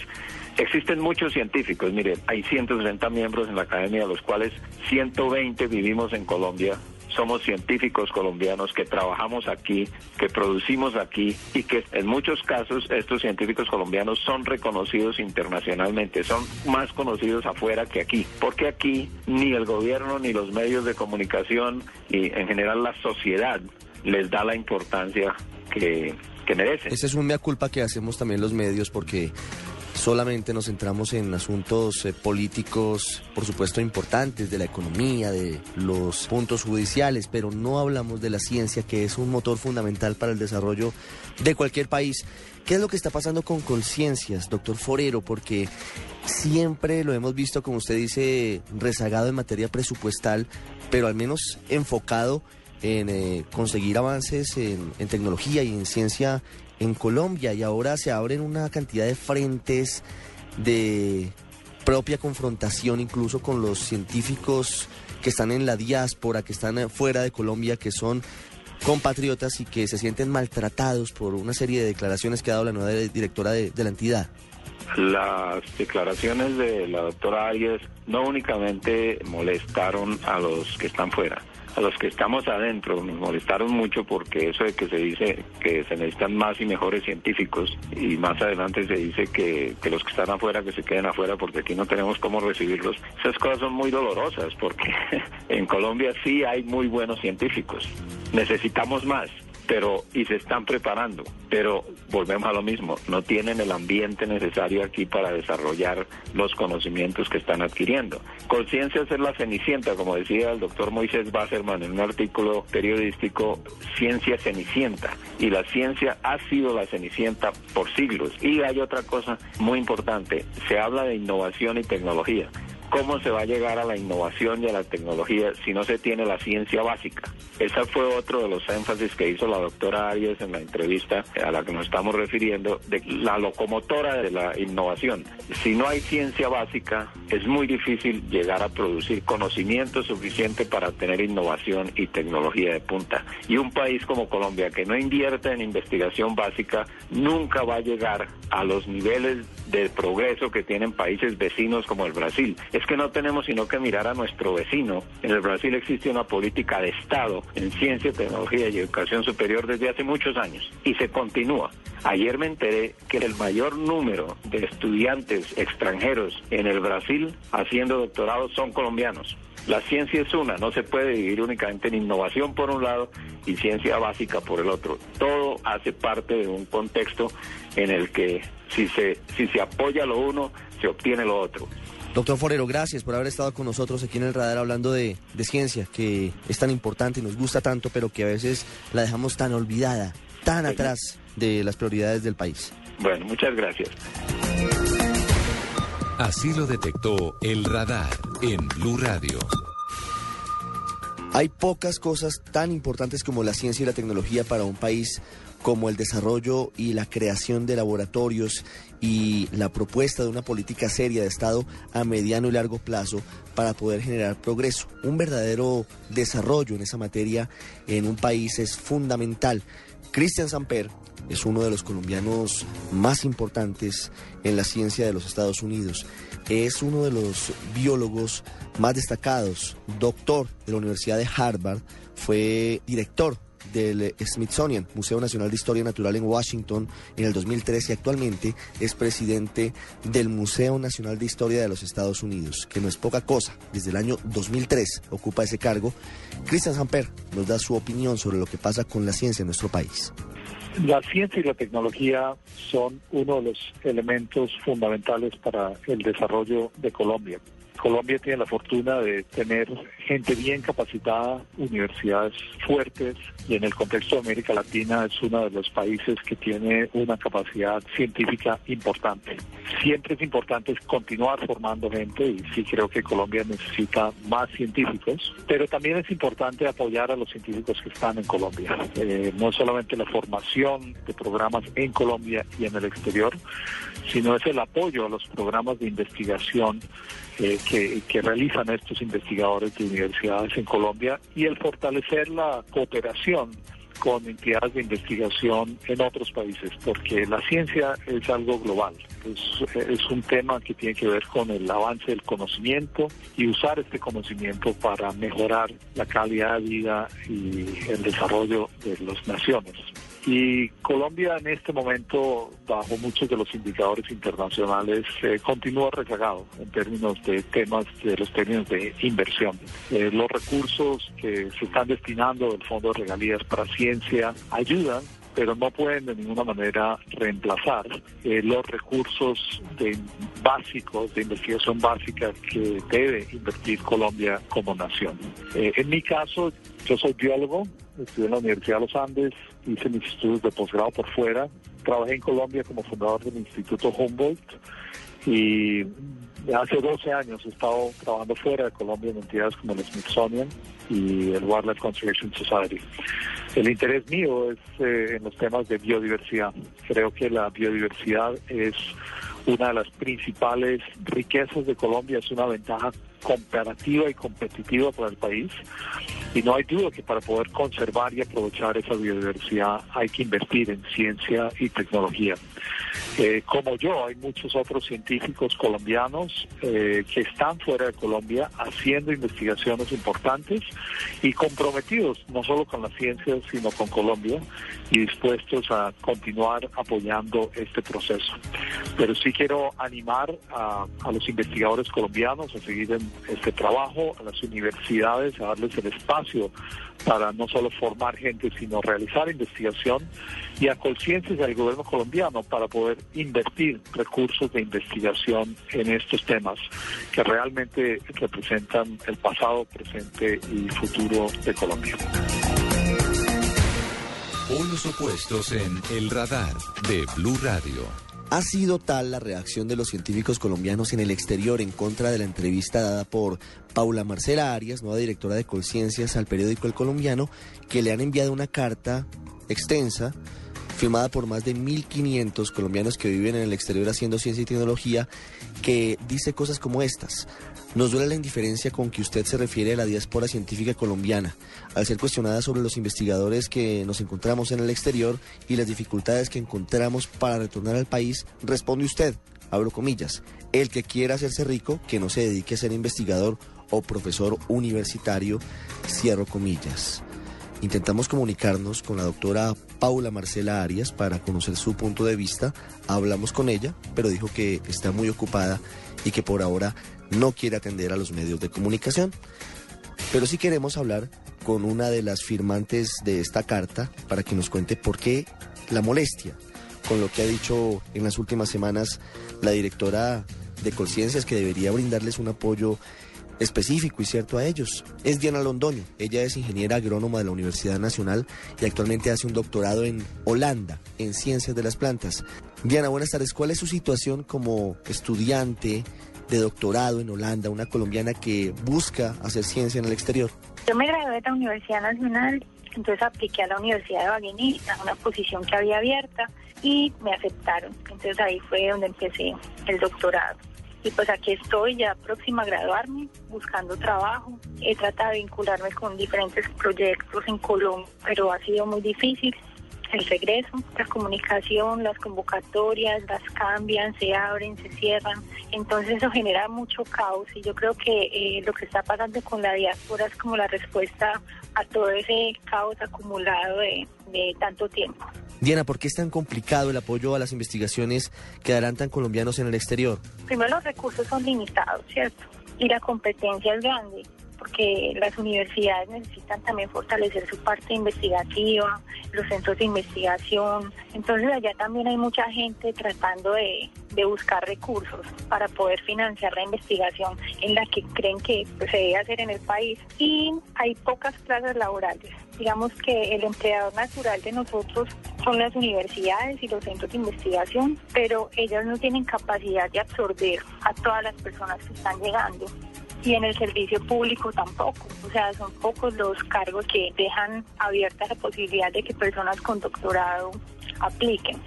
Existen muchos científicos, mire, hay 160 miembros en la academia, de los cuales 120 vivimos en Colombia. Somos científicos colombianos que trabajamos aquí, que producimos aquí y que en muchos casos estos científicos colombianos son reconocidos internacionalmente, son más conocidos afuera que aquí, porque aquí ni el gobierno ni los medios de comunicación y en general la sociedad les da la importancia que, que merecen. Ese es un mea culpa que hacemos también los medios porque solamente nos centramos en asuntos eh, políticos, por supuesto, importantes, de la economía, de los puntos judiciales, pero no hablamos de la ciencia, que es un motor fundamental para el desarrollo de cualquier país. ¿Qué es lo que está pasando con conciencias, doctor Forero? Porque siempre lo hemos visto, como usted dice, rezagado en materia presupuestal, pero al menos enfocado en eh, conseguir avances en, en tecnología y en ciencia en Colombia y ahora se abren una cantidad de frentes de propia confrontación incluso con los científicos que están en la diáspora, que están fuera de Colombia, que son compatriotas y que se sienten maltratados por una serie de declaraciones que ha dado la nueva directora de, la entidad. Las declaraciones de la doctora Arias no únicamente molestaron a los que están fuera, a los que estamos adentro nos molestaron mucho porque eso de que se dice que se necesitan más y mejores científicos y más adelante se dice que, que los que están afuera que se queden afuera porque aquí no tenemos cómo recibirlos. Esas cosas son muy dolorosas porque en Colombia sí hay muy buenos científicos. Necesitamos más pero y se están preparando, pero volvemos a lo mismo, no tienen el ambiente necesario aquí para desarrollar los conocimientos que están adquiriendo. Conciencia es la cenicienta, como decía el doctor Moisés Basserman en un artículo periodístico, ciencia cenicienta, y la ciencia ha sido la cenicienta por siglos. Y hay otra cosa muy importante, se habla de innovación y tecnología. ¿Cómo se va a llegar a la innovación y a la tecnología si no se tiene la ciencia básica? Ese fue otro de los énfasis que hizo la doctora Arias en la entrevista a la que nos estamos refiriendo, de la locomotora de la innovación. Si no hay ciencia básica, es muy difícil llegar a producir conocimiento suficiente para tener innovación y tecnología de punta. Y un país como Colombia que no invierte en investigación básica nunca va a llegar a los niveles de progreso que tienen países vecinos como el Brasil. Es que no tenemos sino que mirar a nuestro vecino. En el Brasil existe una política de Estado en ciencia, tecnología y educación superior desde hace muchos años y se continúa. Ayer me enteré que el mayor número de estudiantes extranjeros en el Brasil haciendo doctorados son colombianos. La ciencia es una, no se puede dividir únicamente en innovación por un lado y ciencia básica por el otro. Todo hace parte de un contexto en el que si se, si se apoya lo uno, se obtiene lo otro. Doctor Forero, gracias por haber estado con nosotros aquí en el radar hablando de, de, ciencia, que es tan importante y nos gusta tanto, pero que a veces la dejamos tan olvidada, tan atrás de las prioridades del país. Bueno, muchas gracias. Así lo detectó el radar en Blue Radio. Hay pocas cosas tan importantes como la ciencia y la tecnología para un país como el desarrollo y la creación de laboratorios y la propuesta de una política seria de Estado a mediano y largo plazo para poder generar progreso. Un verdadero desarrollo en esa materia en un país es fundamental. Cristian Samper es uno de los colombianos más importantes en la ciencia de los Estados Unidos. Es uno de los biólogos más destacados, doctor de la Universidad de Harvard, fue director del Smithsonian, Museo Nacional de Historia Natural en Washington en el 2013 y actualmente es presidente del Museo Nacional de Historia de los Estados Unidos, que no es poca cosa. Desde el año 2003 ocupa ese cargo. Cristian Samper nos da su opinión sobre lo que pasa con la ciencia en nuestro país. La ciencia y la tecnología son uno de los elementos fundamentales para el desarrollo de Colombia. Colombia tiene la fortuna de tener gente bien capacitada, universidades fuertes y en el contexto de América Latina es uno de los países que tiene una capacidad científica importante. Siempre es importante continuar formando gente y sí creo que Colombia necesita más científicos, pero también es importante apoyar a los científicos que están en Colombia. Eh, no solamente la formación de programas en Colombia y en el exterior, sino es el apoyo a los programas de investigación eh, que, que, realizan estos investigadores de universidades en Colombia y el fortalecer la cooperación con entidades de investigación en otros países, porque la ciencia es algo global, es, es, un tema que tiene que ver con el avance del conocimiento y usar este conocimiento para mejorar la calidad de vida y el desarrollo de las naciones. Y Colombia en este momento, bajo muchos de los indicadores internacionales, eh, continúa rezagado en términos de temas, de los términos de inversión. Eh, los recursos que se están destinando del Fondo de Regalías para Ciencia ayudan pero no pueden de ninguna manera reemplazar eh, los recursos de básicos, de investigación básica que debe invertir Colombia como nación. Eh, en mi caso, yo soy biólogo, estudié en la Universidad de los Andes, hice mis estudios de posgrado por fuera, trabajé en Colombia como fundador del Instituto Humboldt y hace 12 años he estado trabajando fuera de Colombia en entidades como el Smithsonian y el Wildlife Conservation Society. El interés mío es eh, en los temas de biodiversidad. Creo que la biodiversidad es una de las principales riquezas de Colombia, es una ventaja comparativa y competitiva para el país. Y no hay duda que para poder conservar y aprovechar esa biodiversidad hay que invertir en ciencia y tecnología. Eh, como yo, hay muchos otros científicos colombianos eh, que están fuera de Colombia haciendo investigaciones importantes y comprometidos no solo con la ciencia, sino con Colombia y dispuestos a continuar apoyando este proceso. Pero sí quiero animar a, a los investigadores colombianos a seguir en este trabajo, a las universidades, a darles el espacio para no solo formar gente, sino realizar investigación y a conciencias del gobierno colombiano para poder invertir recursos de investigación en estos temas que realmente representan el pasado, presente y futuro de Colombia. Polos opuestos en El Radar de Blue Radio. Ha sido tal la reacción de los científicos colombianos en el exterior en contra de la entrevista dada por Paula Marcela Arias, nueva directora de Conciencias, al periódico El Colombiano, que le han enviado una carta extensa firmada por más de 1.500 colombianos que viven en el exterior haciendo ciencia y tecnología, que dice cosas como estas. Nos duele la indiferencia con que usted se refiere a la diáspora científica colombiana, al ser cuestionada sobre los investigadores que nos encontramos en el exterior y las dificultades que encontramos para retornar al país, responde usted, abro comillas, el que quiera hacerse rico, que no se dedique a ser investigador o profesor universitario, cierro comillas. Intentamos comunicarnos con la doctora Paula Marcela Arias para conocer su punto de vista. Hablamos con ella, pero dijo que está muy ocupada y que por ahora no quiere atender a los medios de comunicación. Pero sí queremos hablar con una de las firmantes de esta carta para que nos cuente por qué la molestia con lo que ha dicho en las últimas semanas la directora de Conciencias que debería brindarles un apoyo específico y cierto a ellos. Es Diana Londoño, ella es ingeniera agrónoma de la Universidad Nacional y actualmente hace un doctorado en Holanda en ciencias de las plantas. Diana, buenas tardes. ¿Cuál es su situación como estudiante de doctorado en Holanda, una colombiana que busca hacer ciencia en el exterior? Yo me gradué de la Universidad Nacional, entonces apliqué a la Universidad de Baguinista, una posición que había abierta y me aceptaron. Entonces ahí fue donde empecé el doctorado. Y pues aquí estoy ya próxima a graduarme, buscando trabajo. He tratado de vincularme con diferentes proyectos en Colombia, pero ha sido muy difícil. El regreso, la comunicación, las convocatorias, las cambian, se abren, se cierran. Entonces eso genera mucho caos y yo creo que eh, lo que está pasando con la diáspora es como la respuesta a todo ese caos acumulado de, de tanto tiempo. Diana, ¿por qué es tan complicado el apoyo a las investigaciones que adelantan colombianos en el exterior? Primero los recursos son limitados, ¿cierto? Y la competencia es grande porque las universidades necesitan también fortalecer su parte investigativa, los centros de investigación. Entonces allá también hay mucha gente tratando de, buscar recursos para poder financiar la investigación en la que creen que pues, se debe hacer en el país. Y hay pocas plazas laborales. Digamos que el empleador natural de nosotros son las universidades y los centros de investigación, pero ellas no tienen capacidad de absorber a todas las personas que están llegando y en el servicio público tampoco. O sea, son pocos los cargos que dejan abierta la posibilidad de que personas con doctorado apliquen.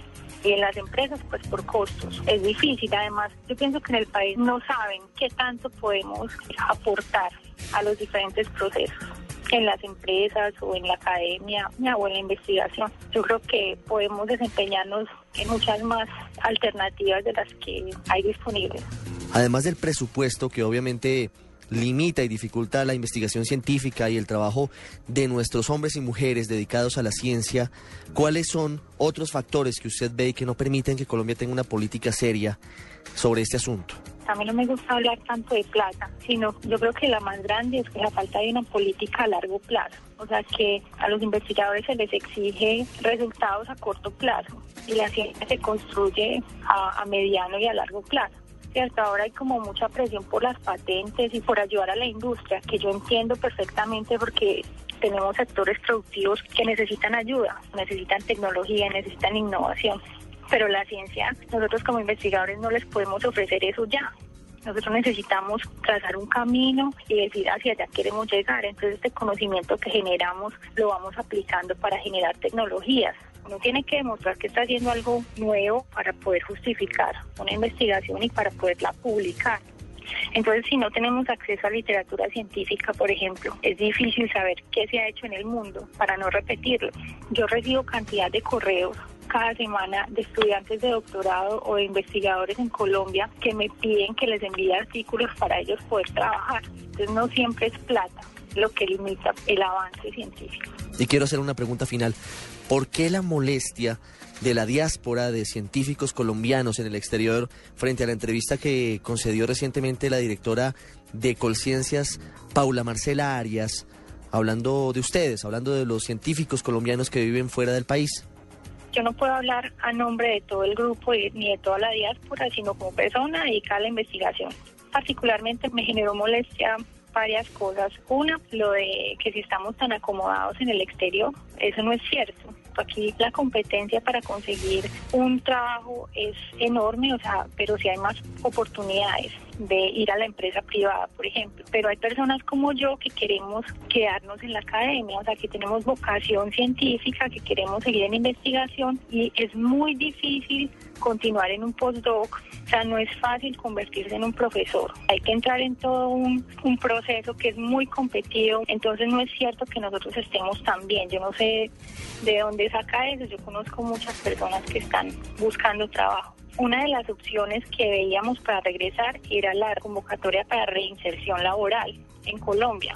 Y en las empresas, pues por costos. Es difícil. Además, yo pienso que en el país no saben qué tanto podemos aportar a los diferentes procesos en las empresas o en la academia o en la investigación. Yo creo que podemos desempeñarnos en muchas más alternativas de las que hay disponibles. Además del presupuesto que obviamente limita y dificulta la investigación científica y el trabajo de nuestros hombres y mujeres dedicados a la ciencia, ¿cuáles son otros factores que usted ve y que no permiten que Colombia tenga una política seria sobre este asunto? A mí no me gusta hablar tanto de plata, sino yo creo que la más grande es que la falta de una política a largo plazo. O sea, que a los investigadores se les exige resultados a corto plazo y la ciencia se construye a, a mediano y a largo plazo. Hasta ahora hay como mucha presión por las patentes y por ayudar a la industria, que yo entiendo perfectamente porque tenemos sectores productivos que necesitan ayuda, necesitan tecnología, necesitan innovación. Pero la ciencia, nosotros como investigadores no les podemos ofrecer eso ya. Nosotros necesitamos trazar un camino y decir hacia allá queremos llegar. Entonces este conocimiento que generamos lo vamos aplicando para generar tecnologías. Uno tiene que demostrar que está haciendo algo nuevo para poder justificar una investigación y para poderla publicar. Entonces, si no tenemos acceso a literatura científica, por ejemplo, es difícil saber qué se ha hecho en el mundo para no repetirlo. Yo recibo cantidad de correos cada semana de estudiantes de doctorado o de investigadores en Colombia que me piden que les envíe artículos para ellos poder trabajar. Entonces, no siempre es plata lo que limita el avance científico. Y quiero hacer una pregunta final. ¿Por qué la molestia de la diáspora de científicos colombianos en el exterior frente a la entrevista que concedió recientemente la directora de Colciencias, Paula Marcela Arias, hablando de ustedes, hablando de los científicos colombianos que viven fuera del país? Yo no puedo hablar a nombre de todo el grupo ni de toda la diáspora, sino como persona dedicada a la investigación. Particularmente me generó molestia varias cosas. Una, lo de que si estamos tan acomodados en el exterior, eso no es cierto. Aquí la competencia para conseguir un trabajo es enorme, o sea, pero si hay más oportunidades de ir a la empresa privada, por ejemplo. Pero hay personas como yo que queremos quedarnos en la academia, o sea, que tenemos vocación científica, que queremos seguir en investigación y es muy difícil continuar en un postdoc. O sea, no es fácil convertirse en un profesor. Hay que entrar en todo un, proceso que es muy competido. Entonces no es cierto que nosotros estemos tan bien. Yo no sé de dónde saca eso. Yo conozco muchas personas que están buscando trabajo. Una de las opciones que veíamos para regresar era la convocatoria para reinserción laboral en Colombia,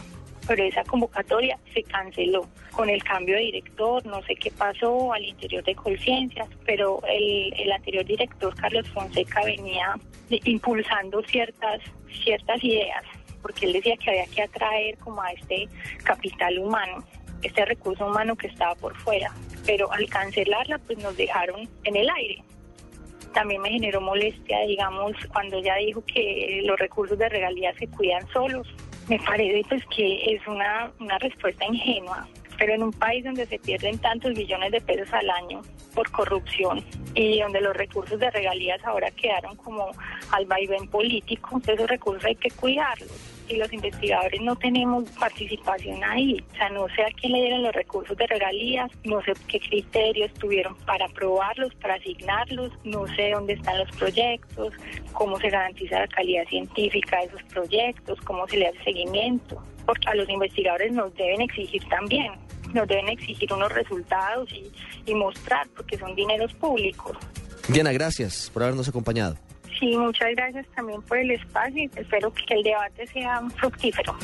pero esa convocatoria se canceló con el cambio de director, no sé qué pasó al interior de Colciencias, pero el, el anterior director, Carlos Fonseca, venía impulsando ciertas, ciertas ideas, porque él decía que había que atraer como a este capital humano este recurso humano que estaba por fuera, pero al cancelarla pues nos dejaron en el aire también me generó molestia, digamos, cuando ella dijo que los recursos de regalías se cuidan solos. Me parece pues que es una, una respuesta ingenua, pero en un país donde se pierden tantos billones de pesos al año por corrupción y donde los recursos de regalías ahora quedaron como al vaivén político, esos recursos hay que cuidarlos y los investigadores no tenemos participación ahí. O sea, no sé a quién le dieron los recursos de regalías, no sé qué criterios tuvieron para aprobarlos, para asignarlos, no sé dónde están los proyectos, cómo se garantiza la calidad científica de esos proyectos, cómo se le hace seguimiento. Porque a los investigadores nos deben exigir también nos deben exigir unos resultados y, y mostrar, porque son dineros públicos. Diana, gracias por habernos acompañado. Sí, muchas gracias también por el espacio y espero que el debate sea fructífero.